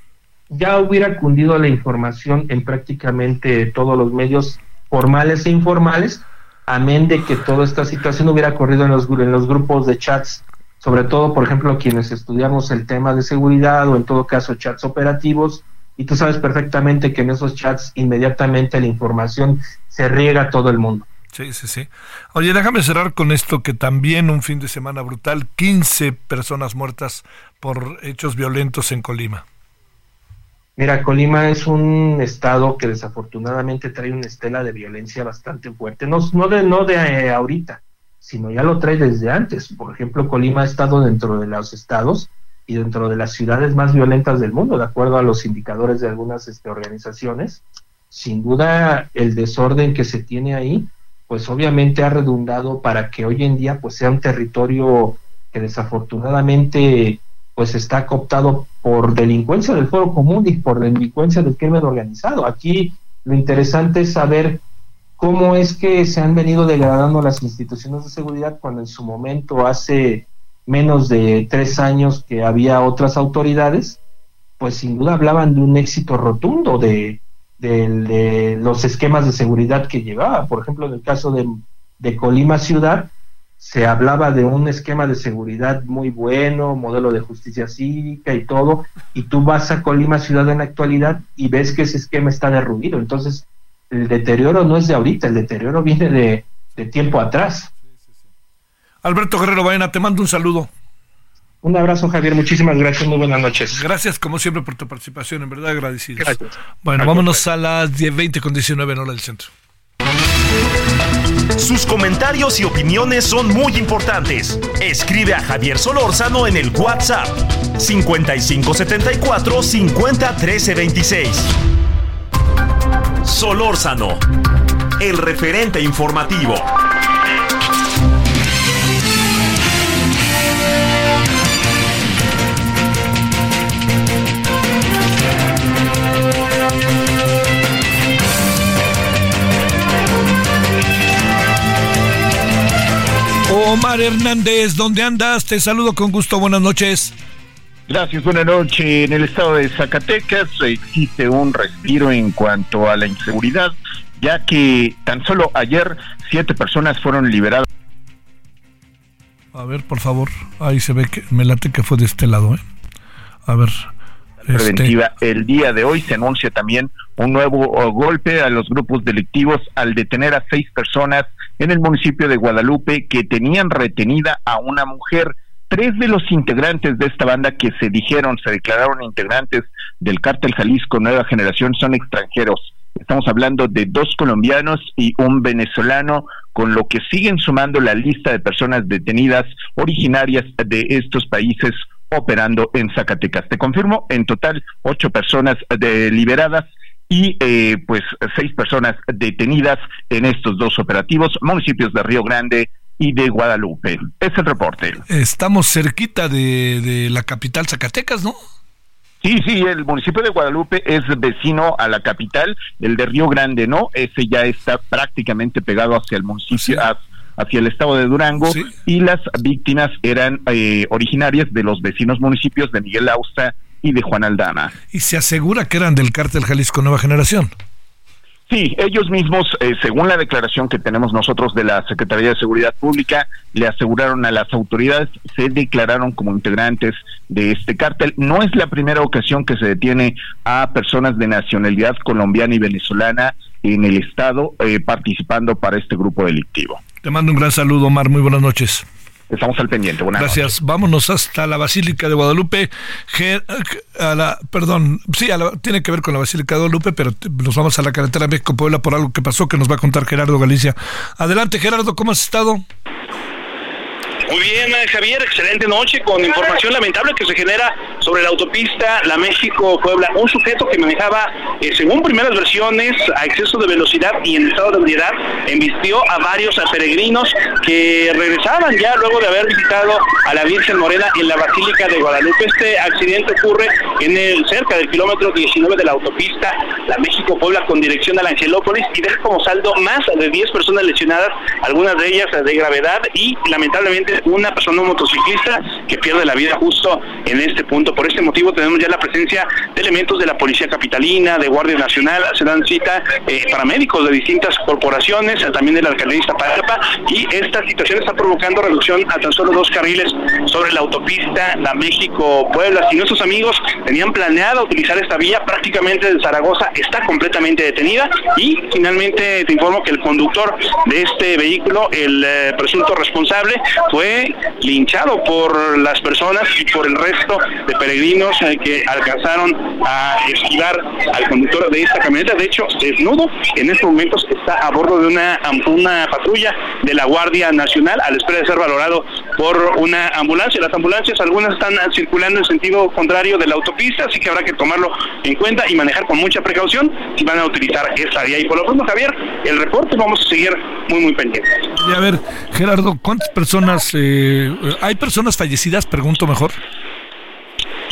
Ya hubiera cundido la información en prácticamente todos los medios formales e informales amén de que toda esta situación hubiera ocurrido en los, en los grupos de chats, sobre todo, por ejemplo, quienes estudiamos el tema de seguridad o en todo caso chats operativos, y tú sabes perfectamente que en esos chats inmediatamente la información se riega a todo el mundo. Sí, sí, sí. Oye, déjame cerrar con esto que también un fin de semana brutal, 15 personas muertas por hechos violentos en Colima. Mira, Colima es un estado que desafortunadamente trae una estela de violencia bastante fuerte, no, no de, no de eh, ahorita, sino ya lo trae desde antes. Por ejemplo, Colima ha estado dentro de los estados y dentro de las ciudades más violentas del mundo, de acuerdo a los indicadores de algunas este, organizaciones. Sin duda, el desorden que se tiene ahí pues obviamente ha redundado para que hoy en día pues sea un territorio que desafortunadamente pues está cooptado por delincuencia del foro común y por delincuencia del crimen organizado. Aquí lo interesante es saber cómo es que se han venido degradando las instituciones de seguridad cuando en su momento hace menos de tres años que había otras autoridades, pues sin duda hablaban de un éxito rotundo de, de, los esquemas de seguridad que llevaba. Por ejemplo, en el caso de, Colima Ciudad, se hablaba de un esquema de seguridad muy bueno, modelo de justicia cívica y todo, y tú vas a Colima Ciudad en la actualidad y ves que ese esquema está derruido. Entonces, el deterioro no es de ahorita, el deterioro viene de, de tiempo atrás. Alberto Guerrero Baena, te mando un saludo. Un abrazo, Javier. Muchísimas gracias. Muy buenas noches. Gracias, como siempre, por tu participación. En verdad, agradecidos. Bueno, vámonos a las 10.20 con 19 en hora del centro. Sus comentarios y opiniones son muy importantes. Escribe a Javier Solórzano en el WhatsApp 5574 501326. Solórzano, el referente informativo. Omar Hernández, ¿dónde andas? Te saludo con gusto, buenas noches. Gracias, buenas noches. En el estado de Zacatecas existe un respiro en cuanto a la inseguridad, ya que tan solo ayer siete personas fueron liberadas. A ver, por favor, ahí se ve que me late que fue de este lado, ¿eh? A ver. Este, preventiva. El día de hoy se anuncia también un nuevo golpe a los grupos delictivos al detener a seis personas en el municipio de Guadalupe que tenían retenida a una mujer. Tres de los integrantes de esta banda que se dijeron, se declararon integrantes del cártel Jalisco Nueva Generación son extranjeros. Estamos hablando de dos colombianos y un venezolano, con lo que siguen sumando la lista de personas detenidas originarias de estos países operando en Zacatecas. Te confirmo, en total, ocho personas liberadas y eh, pues seis personas detenidas en estos dos operativos, municipios de Río Grande y de Guadalupe. Es el reporte. Estamos cerquita de, de la capital Zacatecas, ¿no? Sí, sí, el municipio de Guadalupe es vecino a la capital, el de Río Grande, ¿no? Ese ya está prácticamente pegado hacia el municipio, hacia el estado de Durango, y las víctimas eran eh, originarias de los vecinos municipios de Miguel Austa y de Juan Aldana. Y se asegura que eran del cártel Jalisco Nueva Generación. Sí, ellos mismos, eh, según la declaración que tenemos nosotros de la Secretaría de Seguridad Pública, le aseguraron a las autoridades, se declararon como integrantes de este cártel. No es la primera ocasión que se detiene a personas de nacionalidad colombiana y venezolana en el Estado eh, participando para este grupo delictivo. Te mando un gran saludo, Omar. Muy buenas noches. Estamos al pendiente. Buenas Gracias. Vámonos hasta la Basílica de Guadalupe. A la, perdón, sí, tiene que ver con la Basílica de Guadalupe, pero nos vamos a la carretera México-Puebla por algo que pasó que nos va a contar Gerardo Galicia. Adelante, Gerardo, ¿cómo has estado? Muy bien, Javier, excelente noche con información lamentable que se genera sobre la autopista La México-Puebla. Un sujeto que manejaba, eh, según primeras versiones, a exceso de velocidad y en estado de ebriedad, embistió a varios peregrinos que regresaban ya luego de haber visitado a la Virgen Morena en la Basílica de Guadalupe. Este accidente ocurre en el cerca del kilómetro 19 de la autopista La México-Puebla con dirección a la Angelópolis y deja como saldo más de 10 personas lesionadas, algunas de ellas de gravedad y lamentablemente una persona, motociclista, que pierde la vida justo en este punto. Por este motivo tenemos ya la presencia de elementos de la Policía Capitalina, de Guardia Nacional, se dan cita eh, paramédicos de distintas corporaciones, también de la alcaldía de y esta situación está provocando reducción a tan solo dos carriles sobre la autopista La México-Puebla. Si nuestros amigos tenían planeado utilizar esta vía, prácticamente de Zaragoza está completamente detenida y finalmente te informo que el conductor de este vehículo, el eh, presunto responsable, fue linchado por las personas y por el resto de peregrinos eh, que alcanzaron a esquivar al conductor de esta camioneta. De hecho, desnudo, en estos momentos está a bordo de una, una patrulla de la Guardia Nacional a la espera de ser valorado por una ambulancia. Las ambulancias, algunas están circulando en sentido contrario de la autopista, así que habrá que tomarlo en cuenta y manejar con mucha precaución si van a utilizar esta vía. Y por lo pronto, Javier, el reporte vamos a seguir muy, muy pendientes. Y a ver, Gerardo, ¿cuántas personas, eh, hay personas fallecidas, pregunto mejor?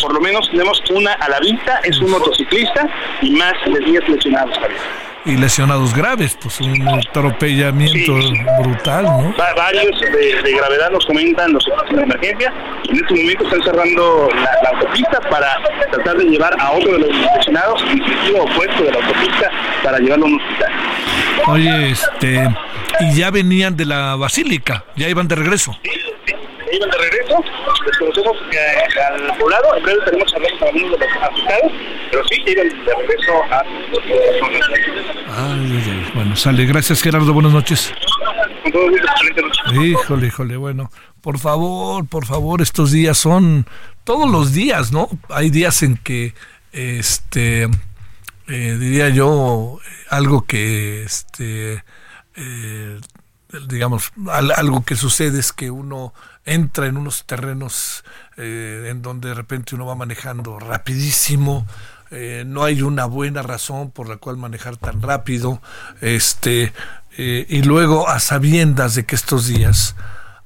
Por lo menos tenemos una a la vista, es un motociclista y más de 10 lesionados, Javier y lesionados graves, pues un atropellamiento brutal, ¿no? Va, varios de, de, gravedad nos comentan los equipos de emergencia en este momento están cerrando la, la, autopista para tratar de llevar a otro de los lesionados en sentido opuesto de la autopista para llevarlo a un hospital. Oye, este, y ya venían de la basílica, ya iban de regreso. Sí iban de regreso, desconocemos eh, al poblado, en breve tenemos a con algunos de los afectados, pero sí iban de regreso a Ay, ay, bueno, sale. Gracias, Gerardo. Buenas noches. Híjole, híjole, bueno. Por favor, por favor, estos días son todos los días, ¿no? Hay días en que, este, eh, diría yo, algo que, este, eh, digamos, algo que sucede es que uno entra en unos terrenos eh, en donde de repente uno va manejando rapidísimo, eh, no hay una buena razón por la cual manejar tan rápido, este, eh, y luego a sabiendas de que estos días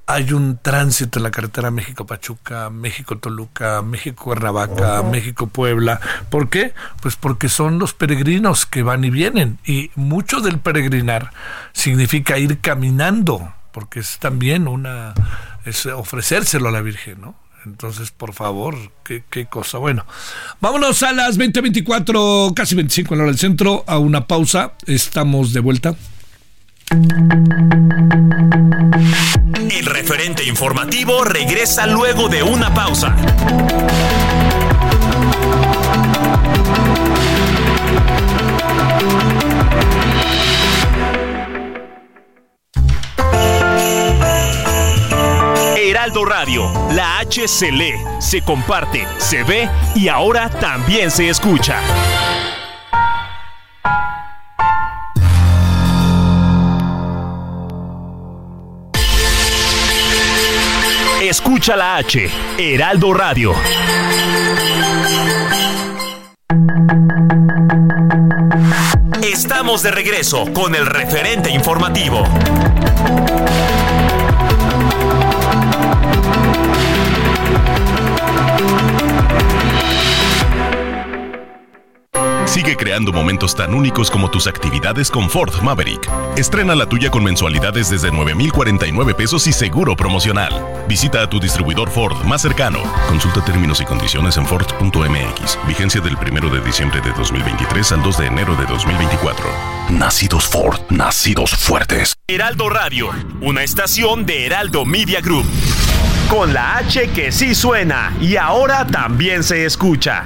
hay un tránsito en la carretera México-Pachuca, México-Toluca, México-Cuernavaca, México-Puebla. ¿Por qué? Pues porque son los peregrinos que van y vienen. Y mucho del peregrinar significa ir caminando, porque es también una, es ofrecérselo a la Virgen, ¿no? Entonces, por favor, qué, cosa. Bueno, vámonos a las 20.24, casi 25 en la hora del centro, a una pausa. Estamos de vuelta. El referente informativo regresa luego de una pausa. Heraldo Radio, la H se lee, se comparte, se ve y ahora también se escucha. Escucha la H, Heraldo Radio. Estamos de regreso con el referente informativo. Sigue creando momentos tan únicos como tus actividades con Ford Maverick. Estrena la tuya con mensualidades desde 9,049 pesos y seguro promocional. Visita a tu distribuidor Ford más cercano. Consulta términos y condiciones en Ford.mx. Vigencia del 1 de diciembre de 2023 al 2 de enero de 2024. Nacidos Ford, nacidos fuertes. Heraldo Radio, una estación de Heraldo Media Group. Con la H que sí suena y ahora también se escucha.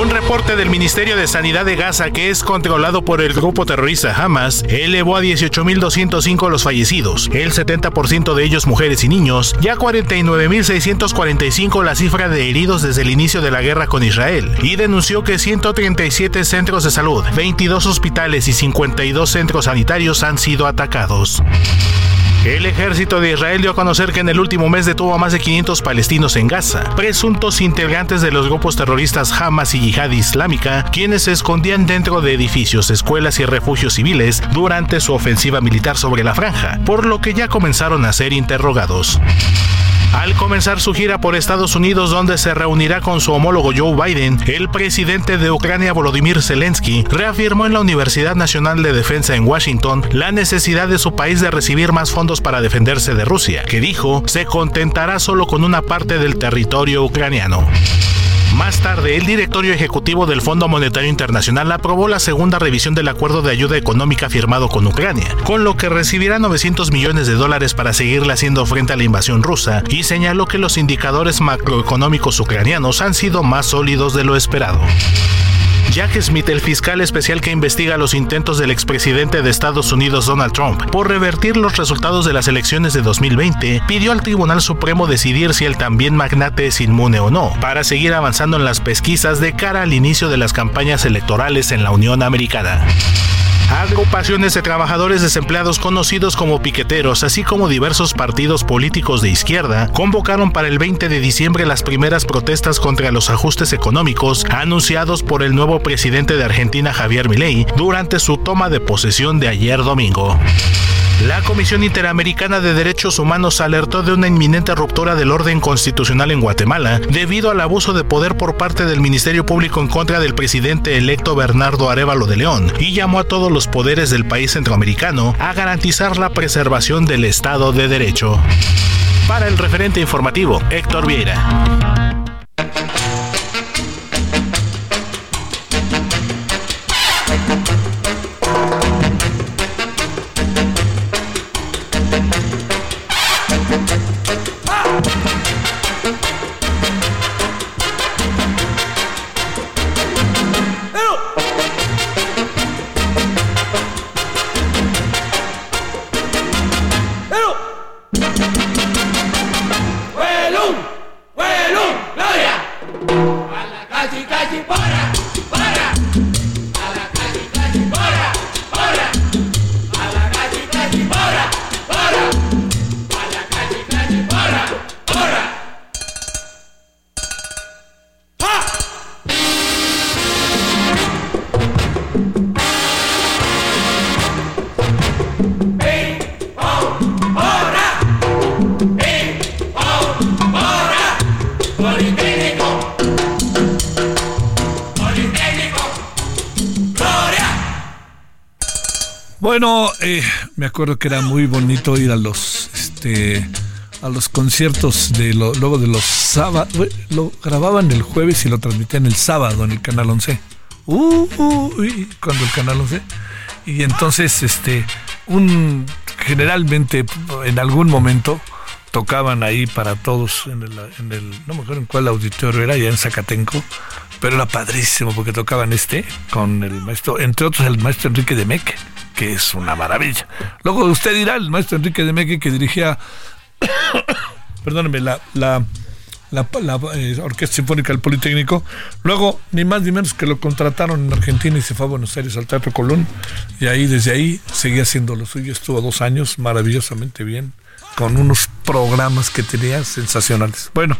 Un reporte del Ministerio de Sanidad de Gaza, que es controlado por el grupo terrorista Hamas, elevó a 18.205 los fallecidos, el 70% de ellos mujeres y niños, y a 49.645 la cifra de heridos desde el inicio de la guerra con Israel, y denunció que 137 centros de salud, 22 hospitales y 52 centros sanitarios han sido atacados. El ejército de Israel dio a conocer que en el último mes detuvo a más de 500 palestinos en Gaza, presuntos integrantes de los grupos terroristas Hamas y Yihad Islámica, quienes se escondían dentro de edificios, escuelas y refugios civiles durante su ofensiva militar sobre la franja, por lo que ya comenzaron a ser interrogados al comenzar su gira por Estados Unidos donde se reunirá con su homólogo Joe Biden, el presidente de Ucrania Volodymyr Zelensky reafirmó en la Universidad Nacional de Defensa en Washington la necesidad de su país de recibir más fondos para defenderse de Rusia, que dijo se contentará solo con una parte del territorio ucraniano. Más tarde, el directorio ejecutivo del Fondo Monetario Internacional aprobó la segunda revisión del acuerdo de ayuda económica firmado con Ucrania, con lo que recibirá 900 millones de dólares para seguirle haciendo frente a la invasión rusa y señaló que los indicadores macroeconómicos ucranianos han sido más sólidos de lo esperado. Jack Smith, el fiscal especial que investiga los intentos del expresidente de Estados Unidos Donald Trump por revertir los resultados de las elecciones de 2020, pidió al Tribunal Supremo decidir si el también magnate es inmune o no, para seguir avanzando en las pesquisas de cara al inicio de las campañas electorales en la Unión Americana. Agrupaciones de trabajadores desempleados conocidos como piqueteros, así como diversos partidos políticos de izquierda, convocaron para el 20 de diciembre las primeras protestas contra los ajustes económicos anunciados por el nuevo presidente de Argentina Javier Milei durante su toma de posesión de ayer domingo. La Comisión Interamericana de Derechos Humanos alertó de una inminente ruptura del orden constitucional en Guatemala debido al abuso de poder por parte del Ministerio Público en contra del presidente electo Bernardo Arevalo de León y llamó a todos los poderes del país centroamericano a garantizar la preservación del Estado de Derecho. Para el referente informativo, Héctor Vieira. Me acuerdo que era muy bonito ir a los este a los conciertos de lo- luego de los sábados. Lo grababan el jueves y lo transmitían el sábado en el canal 11. Uh, uh, uy, cuando el canal 11. Y entonces, este, un generalmente en algún momento tocaban ahí para todos en el, en el no me acuerdo en cuál auditorio era, ya en Zacatenco, pero era padrísimo porque tocaban este con el maestro, entre otros el maestro Enrique de Meque, que es una maravilla. Luego usted dirá, el maestro Enrique de Meque que dirigía, <coughs> perdóneme, la, eh, Orquesta Sinfónica del Politécnico. Luego, ni más ni menos que lo contrataron en Argentina y se fue a Buenos Aires al Teatro Colón. Y ahí, desde ahí, seguía haciendo lo suyo. Estuvo dos años maravillosamente bien, con unos programas que tenía sensacionales. Bueno,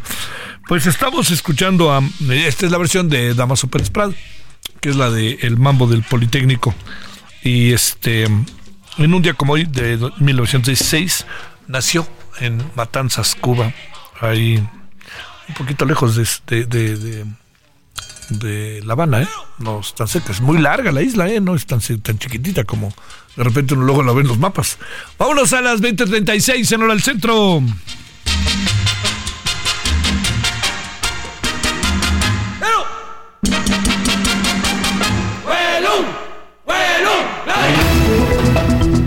pues estamos escuchando a. Esta es la versión de Damaso Pérez Prado, que es la de El Mambo del Politécnico. Y este. En un día como hoy, de 1916, nació en Matanzas, Cuba. Ahí un poquito lejos de, de, de, La Habana, ¿eh? No es tan cerca, es muy larga la isla, ¿eh? No es tan, tan chiquitita como de repente uno luego la ve en los mapas. Vámonos a las 20.36 en hora del centro.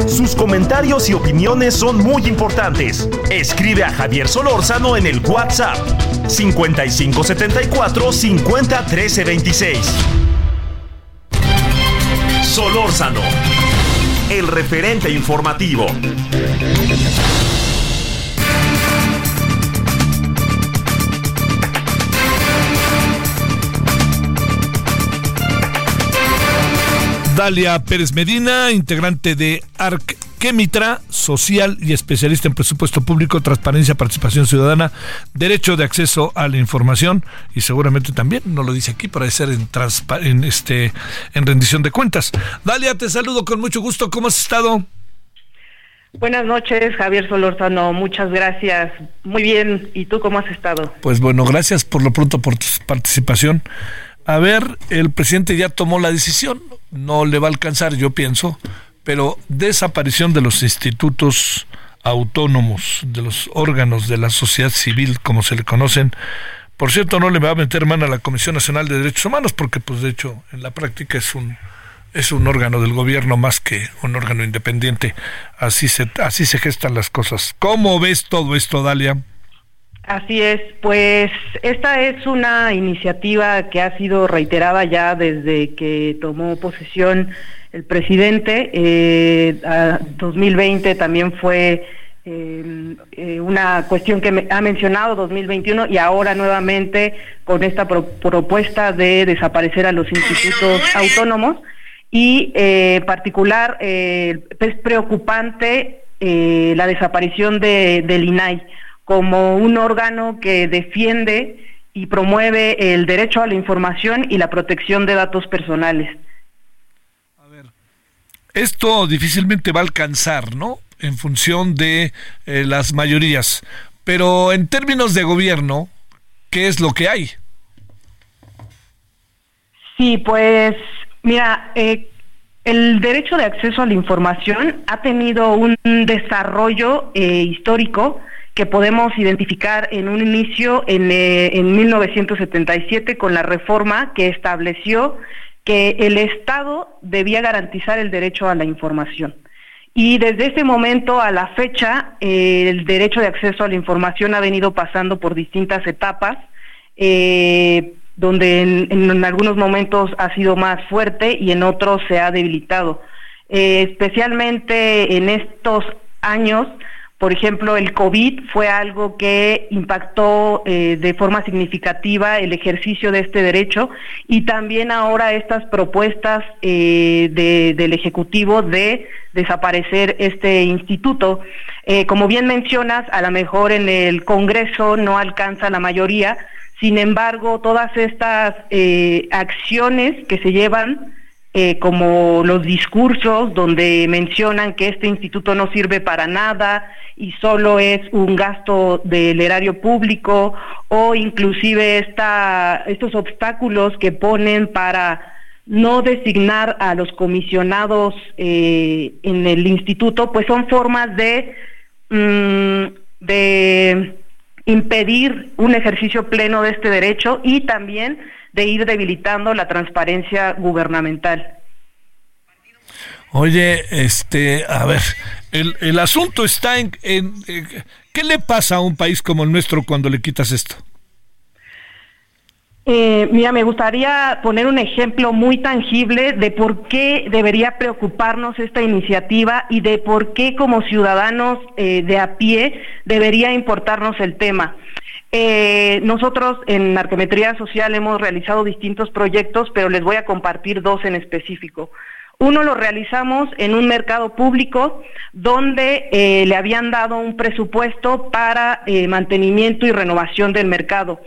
Sus comentarios y opiniones son muy importantes. Escribe a Javier Solórzano en el WhatsApp 5574 50 13 26. Solórzano, el referente informativo. Dalia Pérez Medina, integrante de ARC que Mitra, social y especialista en presupuesto público, transparencia, participación ciudadana, derecho de acceso a la información y seguramente también, no lo dice aquí, para ser en, en, este, en rendición de cuentas. Dalia, te saludo con mucho gusto. ¿Cómo has estado? Buenas noches, Javier Solorzano. Muchas gracias. Muy bien. ¿Y tú cómo has estado? Pues bueno, gracias por lo pronto por tu participación. A ver, el presidente ya tomó la decisión. No le va a alcanzar, yo pienso, pero desaparición de los institutos autónomos, de los órganos de la sociedad civil, como se le conocen. Por cierto, no le va a meter mano a la Comisión Nacional de Derechos Humanos, porque pues de hecho en la práctica es un es un órgano del gobierno más que un órgano independiente. Así se, así se gestan las cosas. ¿Cómo ves todo esto, Dalia? Así es, pues esta es una iniciativa que ha sido reiterada ya desde que tomó posesión el presidente. Eh, 2020 también fue eh, eh, una cuestión que ha mencionado 2021 y ahora nuevamente con esta propuesta de desaparecer a los institutos autónomos y en eh, particular eh, es preocupante eh, la desaparición de, del INAI como un órgano que defiende y promueve el derecho a la información y la protección de datos personales. A ver, esto difícilmente va a alcanzar, ¿no? En función de las mayorías. Pero en términos de gobierno, ¿qué es lo que hay? Sí, pues Mira, eh, el derecho de acceso a la información ha tenido un desarrollo eh, histórico que podemos identificar en un inicio en, eh, en 1977 con la reforma que estableció que el Estado debía garantizar el derecho a la información. Y desde ese momento a la fecha, el derecho de acceso a la información ha venido pasando por distintas etapas. Eh, donde en, algunos momentos ha sido más fuerte y en otros se ha debilitado. Eh, especialmente en estos años, por ejemplo, el COVID fue algo que impactó eh, de forma significativa el ejercicio de este derecho y también ahora estas propuestas eh, del Ejecutivo de desaparecer este instituto. como bien mencionas, a lo mejor en el Congreso no alcanza la mayoría, sin embargo, todas estas eh, acciones que se llevan, eh, como los discursos donde mencionan que este instituto no sirve para nada y solo es un gasto del erario público, o inclusive estos obstáculos que ponen para no designar a los comisionados eh, en el instituto, pues son formas mm, de impedir un ejercicio pleno de este derecho y también de ir debilitando la transparencia gubernamental. Oye, este, a ver, el, el asunto está en, en, en, ¿qué le pasa a un país como el nuestro cuando le quitas esto? Eh, mira, me gustaría poner un ejemplo muy tangible de por qué debería preocuparnos esta iniciativa y de por qué como ciudadanos eh, de a pie debería importarnos el tema. Eh, nosotros en Narcometría Social hemos realizado distintos proyectos, pero les voy a compartir dos en específico. Uno lo realizamos en un mercado público donde le habían dado un presupuesto para mantenimiento y renovación del mercado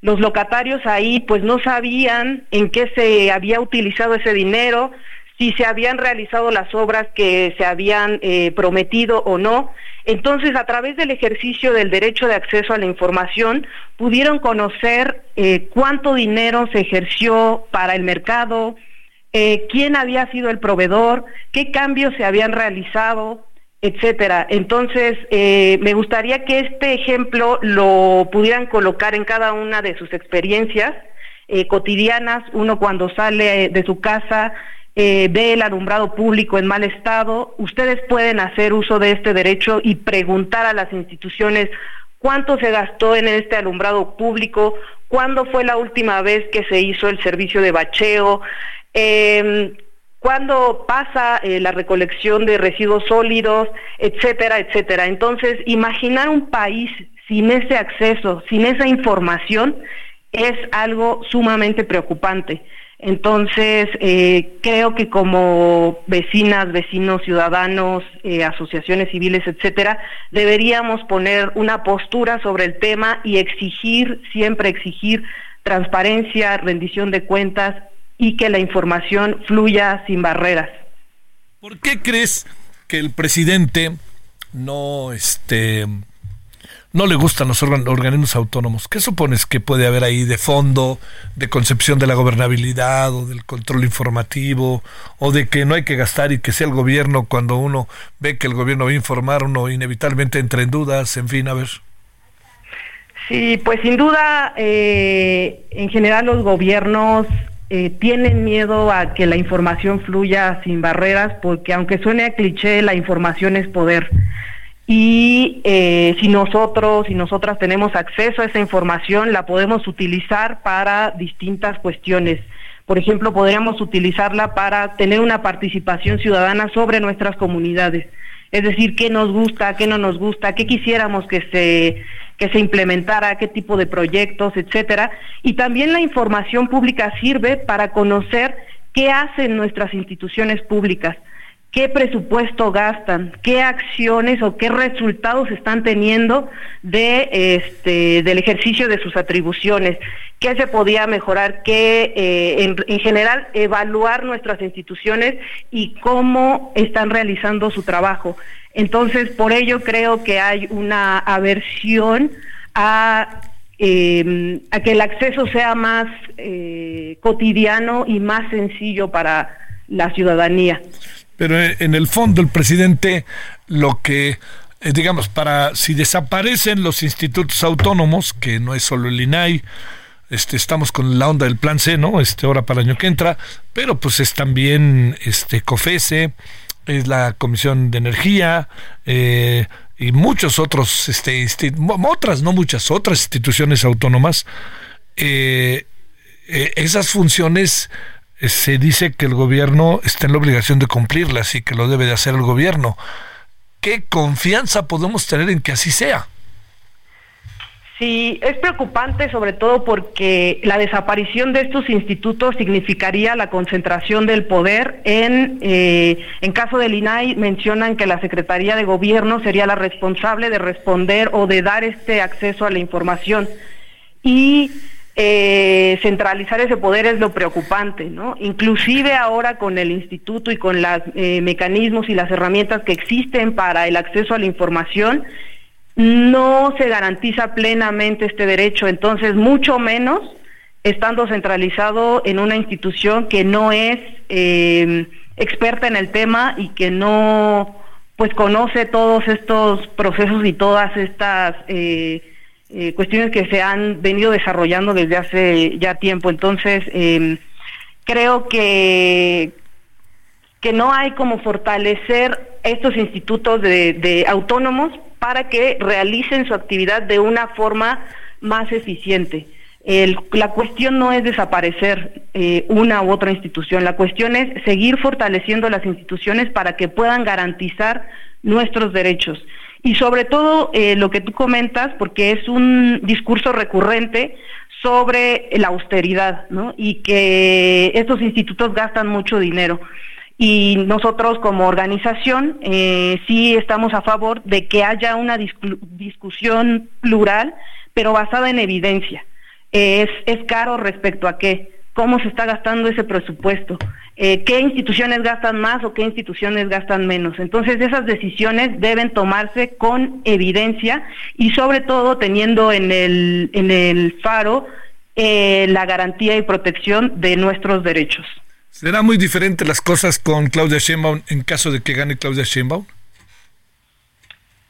los locatarios ahí pues no sabían en qué se había utilizado ese dinero, si se habían realizado las obras que se habían eh, prometido o no. Entonces, a través del ejercicio del derecho de acceso a la información, pudieron conocer eh, cuánto dinero se ejerció para el mercado, eh, quién había sido el proveedor, qué cambios se habían realizado, etcétera. Entonces, eh, me gustaría que este ejemplo lo pudieran colocar en cada una de sus experiencias eh, cotidianas. Uno cuando sale de su casa eh, ve el alumbrado público en mal estado. Ustedes pueden hacer uso de este derecho y preguntar a las instituciones cuánto se gastó en este alumbrado público, cuándo fue la última vez que se hizo el servicio de bacheo. Eh, cuándo pasa eh, la recolección de residuos sólidos, etcétera, etcétera. Entonces, imaginar un país sin ese acceso, sin esa información, es algo sumamente preocupante. Entonces, eh, creo que como vecinas, vecinos, ciudadanos, eh, asociaciones civiles, etcétera, deberíamos poner una postura sobre el tema y exigir, siempre exigir transparencia, rendición de cuentas y que la información fluya sin barreras. ¿Por qué crees que el presidente no este no le gustan los organismos autónomos. ¿Qué supones que puede haber ahí de fondo, de concepción de la gobernabilidad o del control informativo o de que no hay que gastar y que sea el gobierno cuando uno ve que el gobierno va a informar, uno inevitablemente entra en dudas, en fin, a ver? Sí, pues sin duda, eh, en general los gobiernos eh, tienen miedo a que la información fluya sin barreras porque aunque suene a cliché, la información es poder y eh, si nosotros y nosotras tenemos acceso a esa información, la podemos utilizar para distintas cuestiones. Por ejemplo, podríamos utilizarla para tener una participación ciudadana sobre nuestras comunidades. Es decir, qué nos gusta, qué no nos gusta, qué quisiéramos que se que se implementara, qué tipo de proyectos, etcétera. Y también la información pública sirve para conocer qué hacen nuestras instituciones públicas qué presupuesto gastan, qué acciones o qué resultados están teniendo de este del ejercicio de sus atribuciones, qué se podía mejorar, qué eh, en, general evaluar nuestras instituciones y cómo están realizando su trabajo. Entonces, por ello creo que hay una aversión a em, a que el acceso sea más eh, cotidiano y más sencillo para la ciudadanía. Pero en el fondo el presidente lo que, eh, digamos, para si desaparecen los institutos autónomos, que no es solo el INAI, este, estamos con la onda del plan C, ¿no? Este, ahora para el año que entra, pero pues es también este COFESE, es la Comisión de Energía, eh, y muchos otros, este, otras, no muchas, otras instituciones autónomas, eh, esas funciones se dice que el gobierno está en la obligación de cumplirlas y que lo debe de hacer el gobierno. ¿Qué confianza podemos tener en que así sea? Sí, es preocupante sobre todo porque la desaparición de estos institutos significaría la concentración del poder en, eh, en caso del INAI mencionan que la Secretaría de Gobierno sería la responsable de responder o de dar este acceso a la información. Y eh, centralizar ese poder es lo preocupante, ¿no? Inclusive ahora con el instituto y con los eh, mecanismos y las herramientas que existen para el acceso a la información, no se garantiza plenamente este derecho, entonces mucho menos estando centralizado en una institución que no es eh, experta en el tema y que no pues conoce todos estos procesos y todas estas eh, eh, cuestiones que se han venido desarrollando desde hace ya tiempo. Entonces, em, creo que, que no hay como fortalecer estos institutos de, autónomos para que realicen su actividad de una forma más eficiente. la cuestión no es desaparecer eh, una u otra institución, la cuestión es seguir fortaleciendo las instituciones para que puedan garantizar nuestros derechos y sobre todo eh, lo que tú comentas, porque es un discurso recurrente sobre la austeridad, ¿no? Y que estos institutos gastan mucho dinero. Y nosotros como organización eh, sí estamos a favor de que haya una discusión plural, pero basada en evidencia. Es, es caro respecto a qué, cómo se está gastando ese presupuesto, eh, qué instituciones gastan más o qué instituciones gastan menos. Entonces esas decisiones deben tomarse con evidencia y sobre todo teniendo en el, faro eh, la garantía y protección de nuestros derechos. ¿Será muy diferente las cosas con Claudia Sheinbaum en caso de que gane Claudia Sheinbaum?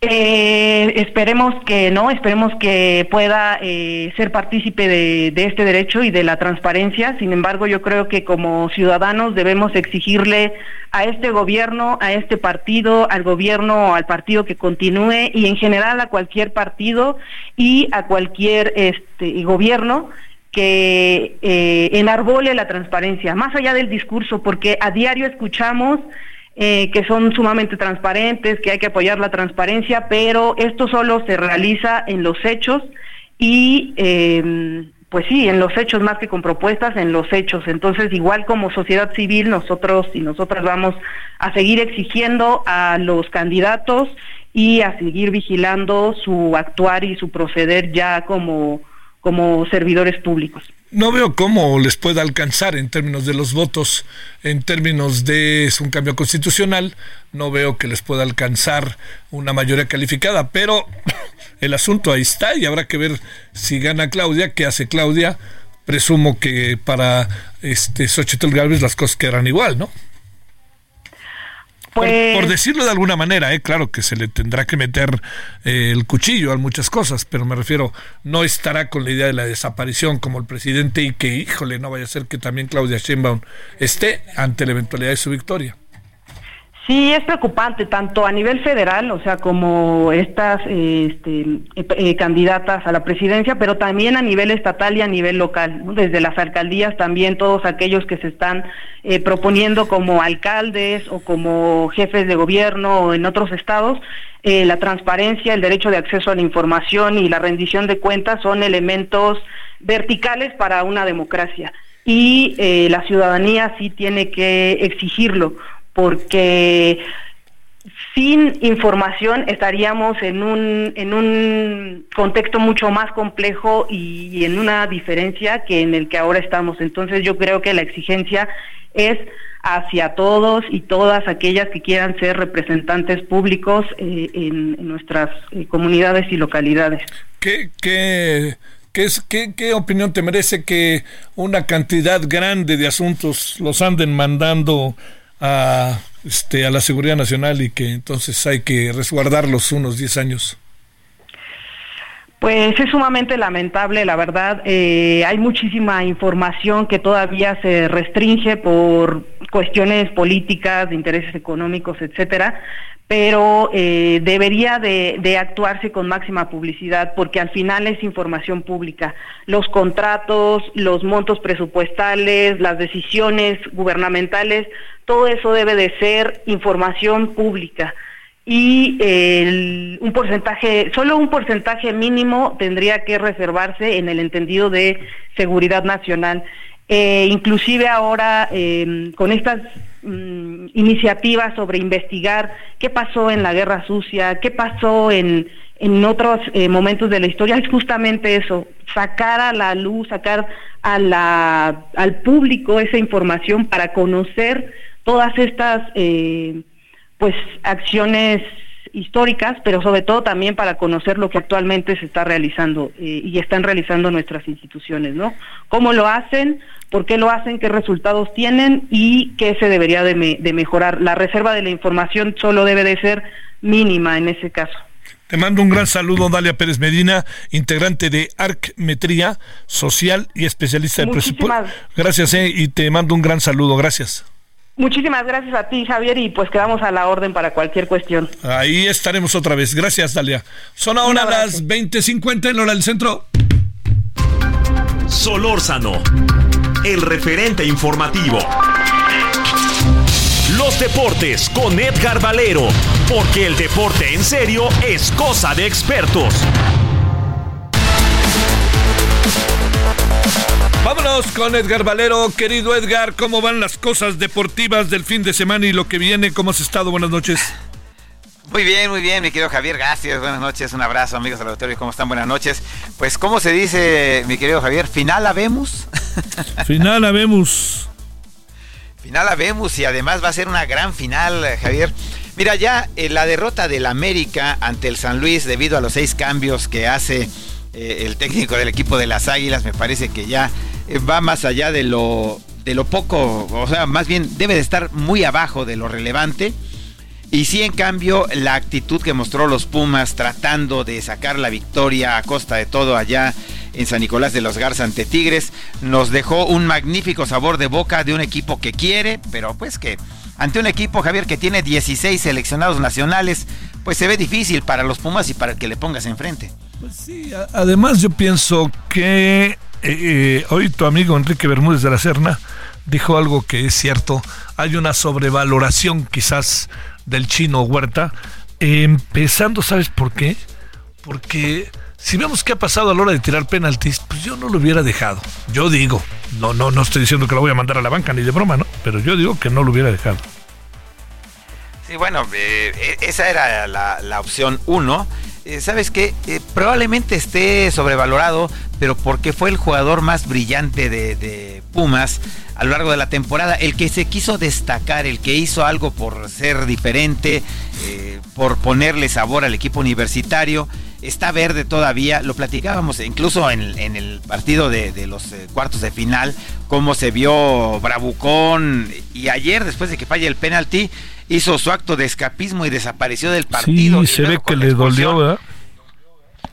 Eh, esperemos que no, esperemos que pueda eh, ser partícipe de, este derecho y de la transparencia. Sin embargo, yo creo que como ciudadanos debemos exigirle a este gobierno, a este partido, al gobierno, al partido que continúe y en general a cualquier partido y a cualquier este gobierno que eh, enarbole la transparencia, más allá del discurso, porque a diario escuchamos eh, que son sumamente transparentes, que hay que apoyar la transparencia, pero esto solo se realiza en los hechos y eh, pues sí, en los hechos más que con propuestas, en los hechos. Entonces, igual como sociedad civil, nosotros y nosotras vamos a seguir exigiendo a los candidatos y a seguir vigilando su actuar y su proceder ya como, como servidores públicos. No veo cómo les pueda alcanzar en términos de los votos, en términos de un cambio constitucional, no veo que les pueda alcanzar una mayoría calificada, pero <laughs> el asunto ahí está y habrá que ver si gana Claudia, qué hace Claudia. Presumo que para este Xochitl Galvez las cosas quedarán igual, ¿no? Por, Pues- decirlo de alguna manera, ¿eh? claro que se le tendrá que meter eh, el cuchillo a muchas cosas, pero me refiero, no estará con la idea de la desaparición como el presidente y que, híjole, no vaya a ser que también Claudia Sheinbaum esté ante la eventualidad de su victoria. Sí, es preocupante tanto a nivel federal, o sea, como estas este, eh, candidatas a la presidencia, pero también a nivel estatal y a nivel local, desde las alcaldías también todos aquellos que se están eh, proponiendo como alcaldes o como jefes de gobierno o en otros estados, eh, la transparencia, el derecho de acceso a la información y la rendición de cuentas son elementos verticales para una democracia. Y la ciudadanía sí tiene que exigirlo porque sin información estaríamos en un, en un contexto mucho más complejo y, en una diferencia que en el que ahora estamos. Entonces yo creo que la exigencia es hacia todos y todas aquellas que quieran ser representantes públicos eh, en, nuestras eh, comunidades y localidades. ¿Qué, qué, qué, ¿Qué opinión te merece que una cantidad grande de asuntos los anden mandando a, este, a la Seguridad Nacional y que entonces hay que resguardarlos unos 10 años? Pues es sumamente lamentable, la verdad. Eh, hay muchísima información que todavía se restringe por cuestiones políticas, de intereses económicos, etcétera, pero eh, debería de, de actuarse con máxima publicidad porque al final es información pública. Los contratos, los montos presupuestales, las decisiones gubernamentales, todo eso debe de ser información pública y un porcentaje, solo un porcentaje mínimo tendría que reservarse en el entendido de seguridad nacional. Eh, inclusive ahora eh, con estas mm, iniciativas sobre investigar qué pasó en la guerra sucia, qué pasó en, en otros eh, momentos de la historia, es justamente eso, sacar a la luz, sacar a la, al público esa información para conocer todas estas eh, pues acciones históricas, pero sobre todo también para conocer lo que actualmente se está realizando eh, y están realizando nuestras instituciones, ¿no? ¿Cómo lo hacen? ¿Por qué lo hacen? ¿Qué resultados tienen? ¿Y qué se debería de, me- de mejorar? La reserva de la información solo debe de ser mínima en ese caso. Te mando un gran saludo, Dalia Pérez Medina, integrante de Arcmetría Social y especialista de presupuesto. Gracias, eh, y te mando un gran saludo, gracias. Muchísimas gracias a ti, Javier, y pues quedamos a la orden para cualquier cuestión. Ahí estaremos otra vez. Gracias, Dalia. Son ahora las 20:50 en hora del centro. Solórzano, el referente informativo. Los deportes con Edgar Valero, porque el deporte en serio es cosa de expertos. Vámonos con Edgar Valero. Querido Edgar, ¿cómo van las cosas deportivas del fin de semana y lo que viene? ¿Cómo has estado? Buenas noches. Muy bien, muy bien, mi querido Javier, gracias, buenas noches, un abrazo amigos del auditorio, ¿cómo están? Buenas noches. Pues, ¿cómo se dice, mi querido Javier? ¿Final habemos? <laughs> Final habemos. Final habemos y además va a ser una gran final, Javier. Mira, ya eh, la derrota del América ante el San Luis debido a los seis cambios que hace eh, el técnico del equipo de las Águilas, me parece que ya eh, va más allá de lo, de lo poco, o sea, más bien debe de estar muy abajo de lo relevante. Y sí, en cambio, la actitud que mostró los Pumas tratando de sacar la victoria a costa de todo allá en San Nicolás de los Garza ante Tigres, nos dejó un magnífico sabor de boca de un equipo que quiere, pero pues que ante un equipo, Javier, que tiene 16 seleccionados nacionales, pues se ve difícil para los Pumas y para el que le pongas enfrente. Además, yo pienso que eh, eh, hoy tu amigo Enrique Bermúdez de la Serna dijo algo que es cierto. Hay una sobrevaloración quizás del chino Huerta. Eh, empezando, ¿sabes por qué? Porque si vemos qué ha pasado a la hora de tirar penaltis, pues yo no lo hubiera dejado. Yo digo, no, no, no estoy diciendo que lo voy a mandar a la banca ni de broma, ¿no? Pero yo digo que no lo hubiera dejado. Sí, bueno, e, esa era la opción uno. Eh, ¿Sabes qué? Eh, probablemente esté sobrevalorado, pero porque fue el jugador más brillante de, Pumas a lo largo de la temporada, el que se quiso destacar, el que hizo algo por ser diferente, eh, por ponerle sabor al equipo universitario. Está verde todavía, lo platicábamos incluso en, el partido de, de los cuartos de final, cómo se vio bravucón y ayer después de que falle el penalti hizo su acto de escapismo y desapareció del partido. Sí, se ve que le dolió, ¿verdad?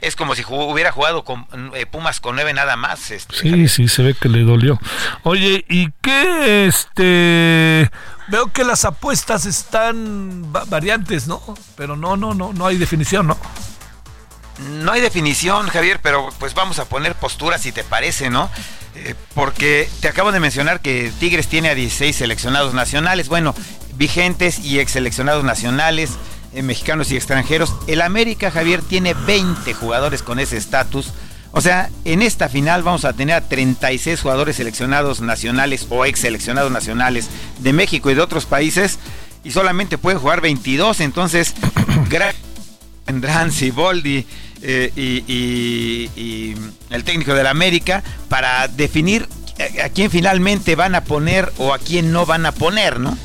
Es como si hubiera jugado con eh, Pumas con nueve nada más. Este, sí, sí, se ve que le dolió. Oye, ¿y qué este? Veo que las apuestas están variantes, ¿no? Pero no, no, no, no hay definición, ¿no? No hay definición, Javier, pero pues vamos a poner posturas si te parece, ¿no? Eh, porque te acabo de mencionar que Tigres tiene a 16 seleccionados nacionales. Bueno, vigentes y ex seleccionados nacionales, eh, mexicanos y extranjeros. El América, Javier, tiene 20 jugadores con ese estatus. O sea, en esta final vamos a tener a 36 jugadores seleccionados nacionales o ex seleccionados nacionales de México y de otros países y solamente pueden jugar 22. Entonces, <coughs> vendrán Siboldi eh, y, y, y el técnico del América para definir a quién finalmente van a poner o a quién no van a poner, ¿no?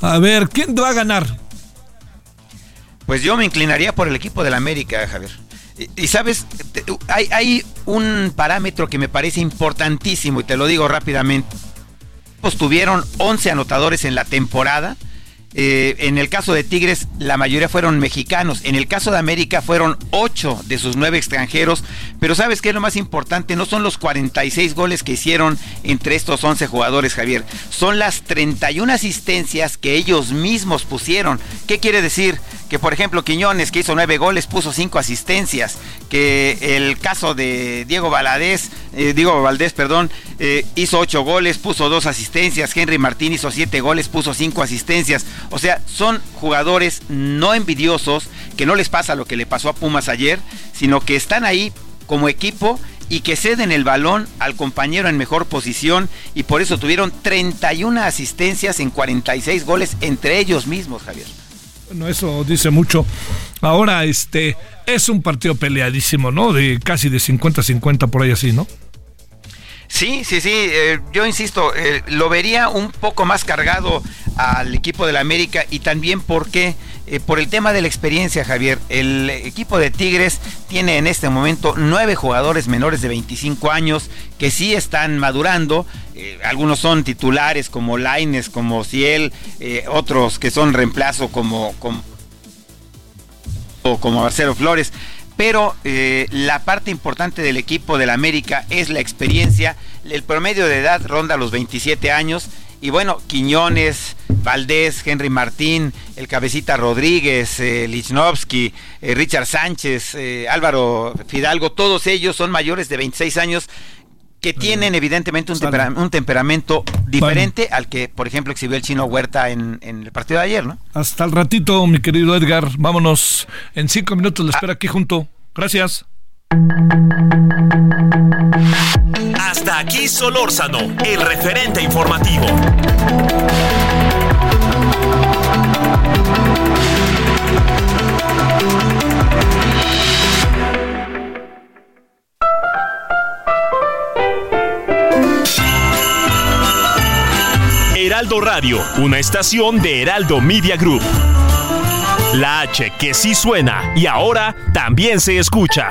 A ver, ¿quién va a ganar? Pues yo me inclinaría por el equipo del América, Javier. Y, sabes, hay, hay, un parámetro que me parece importantísimo y te lo digo rápidamente. Pues tuvieron 11 anotadores en la temporada. Eh, en el caso de Tigres, la mayoría fueron mexicanos. En el caso de América, fueron 8 de sus 9 extranjeros. Pero ¿sabes qué es lo más importante? No son los 46 goles que hicieron entre estos 11 jugadores, Javier. Son las 31 asistencias que ellos mismos pusieron. ¿Qué quiere decir? Que, por ejemplo, Quiñones, que hizo 9 goles, puso 5 asistencias. Que el caso de Diego Valadez, eh, Diego Valdés, perdón, eh, hizo 8 goles, puso 2 asistencias. Henry Martín hizo 7 goles, puso 5 asistencias. O sea, son jugadores no envidiosos, que no les pasa lo que le pasó a Pumas ayer, sino que están ahí como equipo y que ceden el balón al compañero en mejor posición y por eso tuvieron 31 asistencias en 46 goles entre ellos mismos, Javier. Bueno, eso dice mucho. Ahora, este, es un partido peleadísimo, ¿no? De casi de 50-50 por ahí así, ¿no? Sí, sí, sí, eh, yo insisto, eh, lo vería un poco más cargado al equipo del América y también porque eh, por el tema de la experiencia, Javier, el equipo de Tigres tiene en este momento nueve jugadores menores de 25 años que sí están madurando. Eh, algunos son titulares como Laines, como Ciel, eh, otros que son reemplazo como, como, como Marcelo Flores pero la parte importante del equipo del América es la experiencia. El promedio de edad ronda los 27 años. Y bueno, Quiñones, Valdés, Henry Martín, el Cabecita Rodríguez, eh, Lichnowsky, eh, Richard Sánchez, eh, Álvaro Fidalgo, todos ellos son mayores de 26 años que tienen evidentemente un, tempera un temperamento diferente al que, por ejemplo, exhibió el chino Huerta en, en, el partido de ayer, ¿no? Hasta el ratito, mi querido Edgar. Vámonos. En cinco minutos le espero aquí junto. Gracias. Hasta aquí Solórzano, el referente informativo. Heraldo Radio, una estación de Heraldo Media Group. La H que sí suena y ahora también se escucha.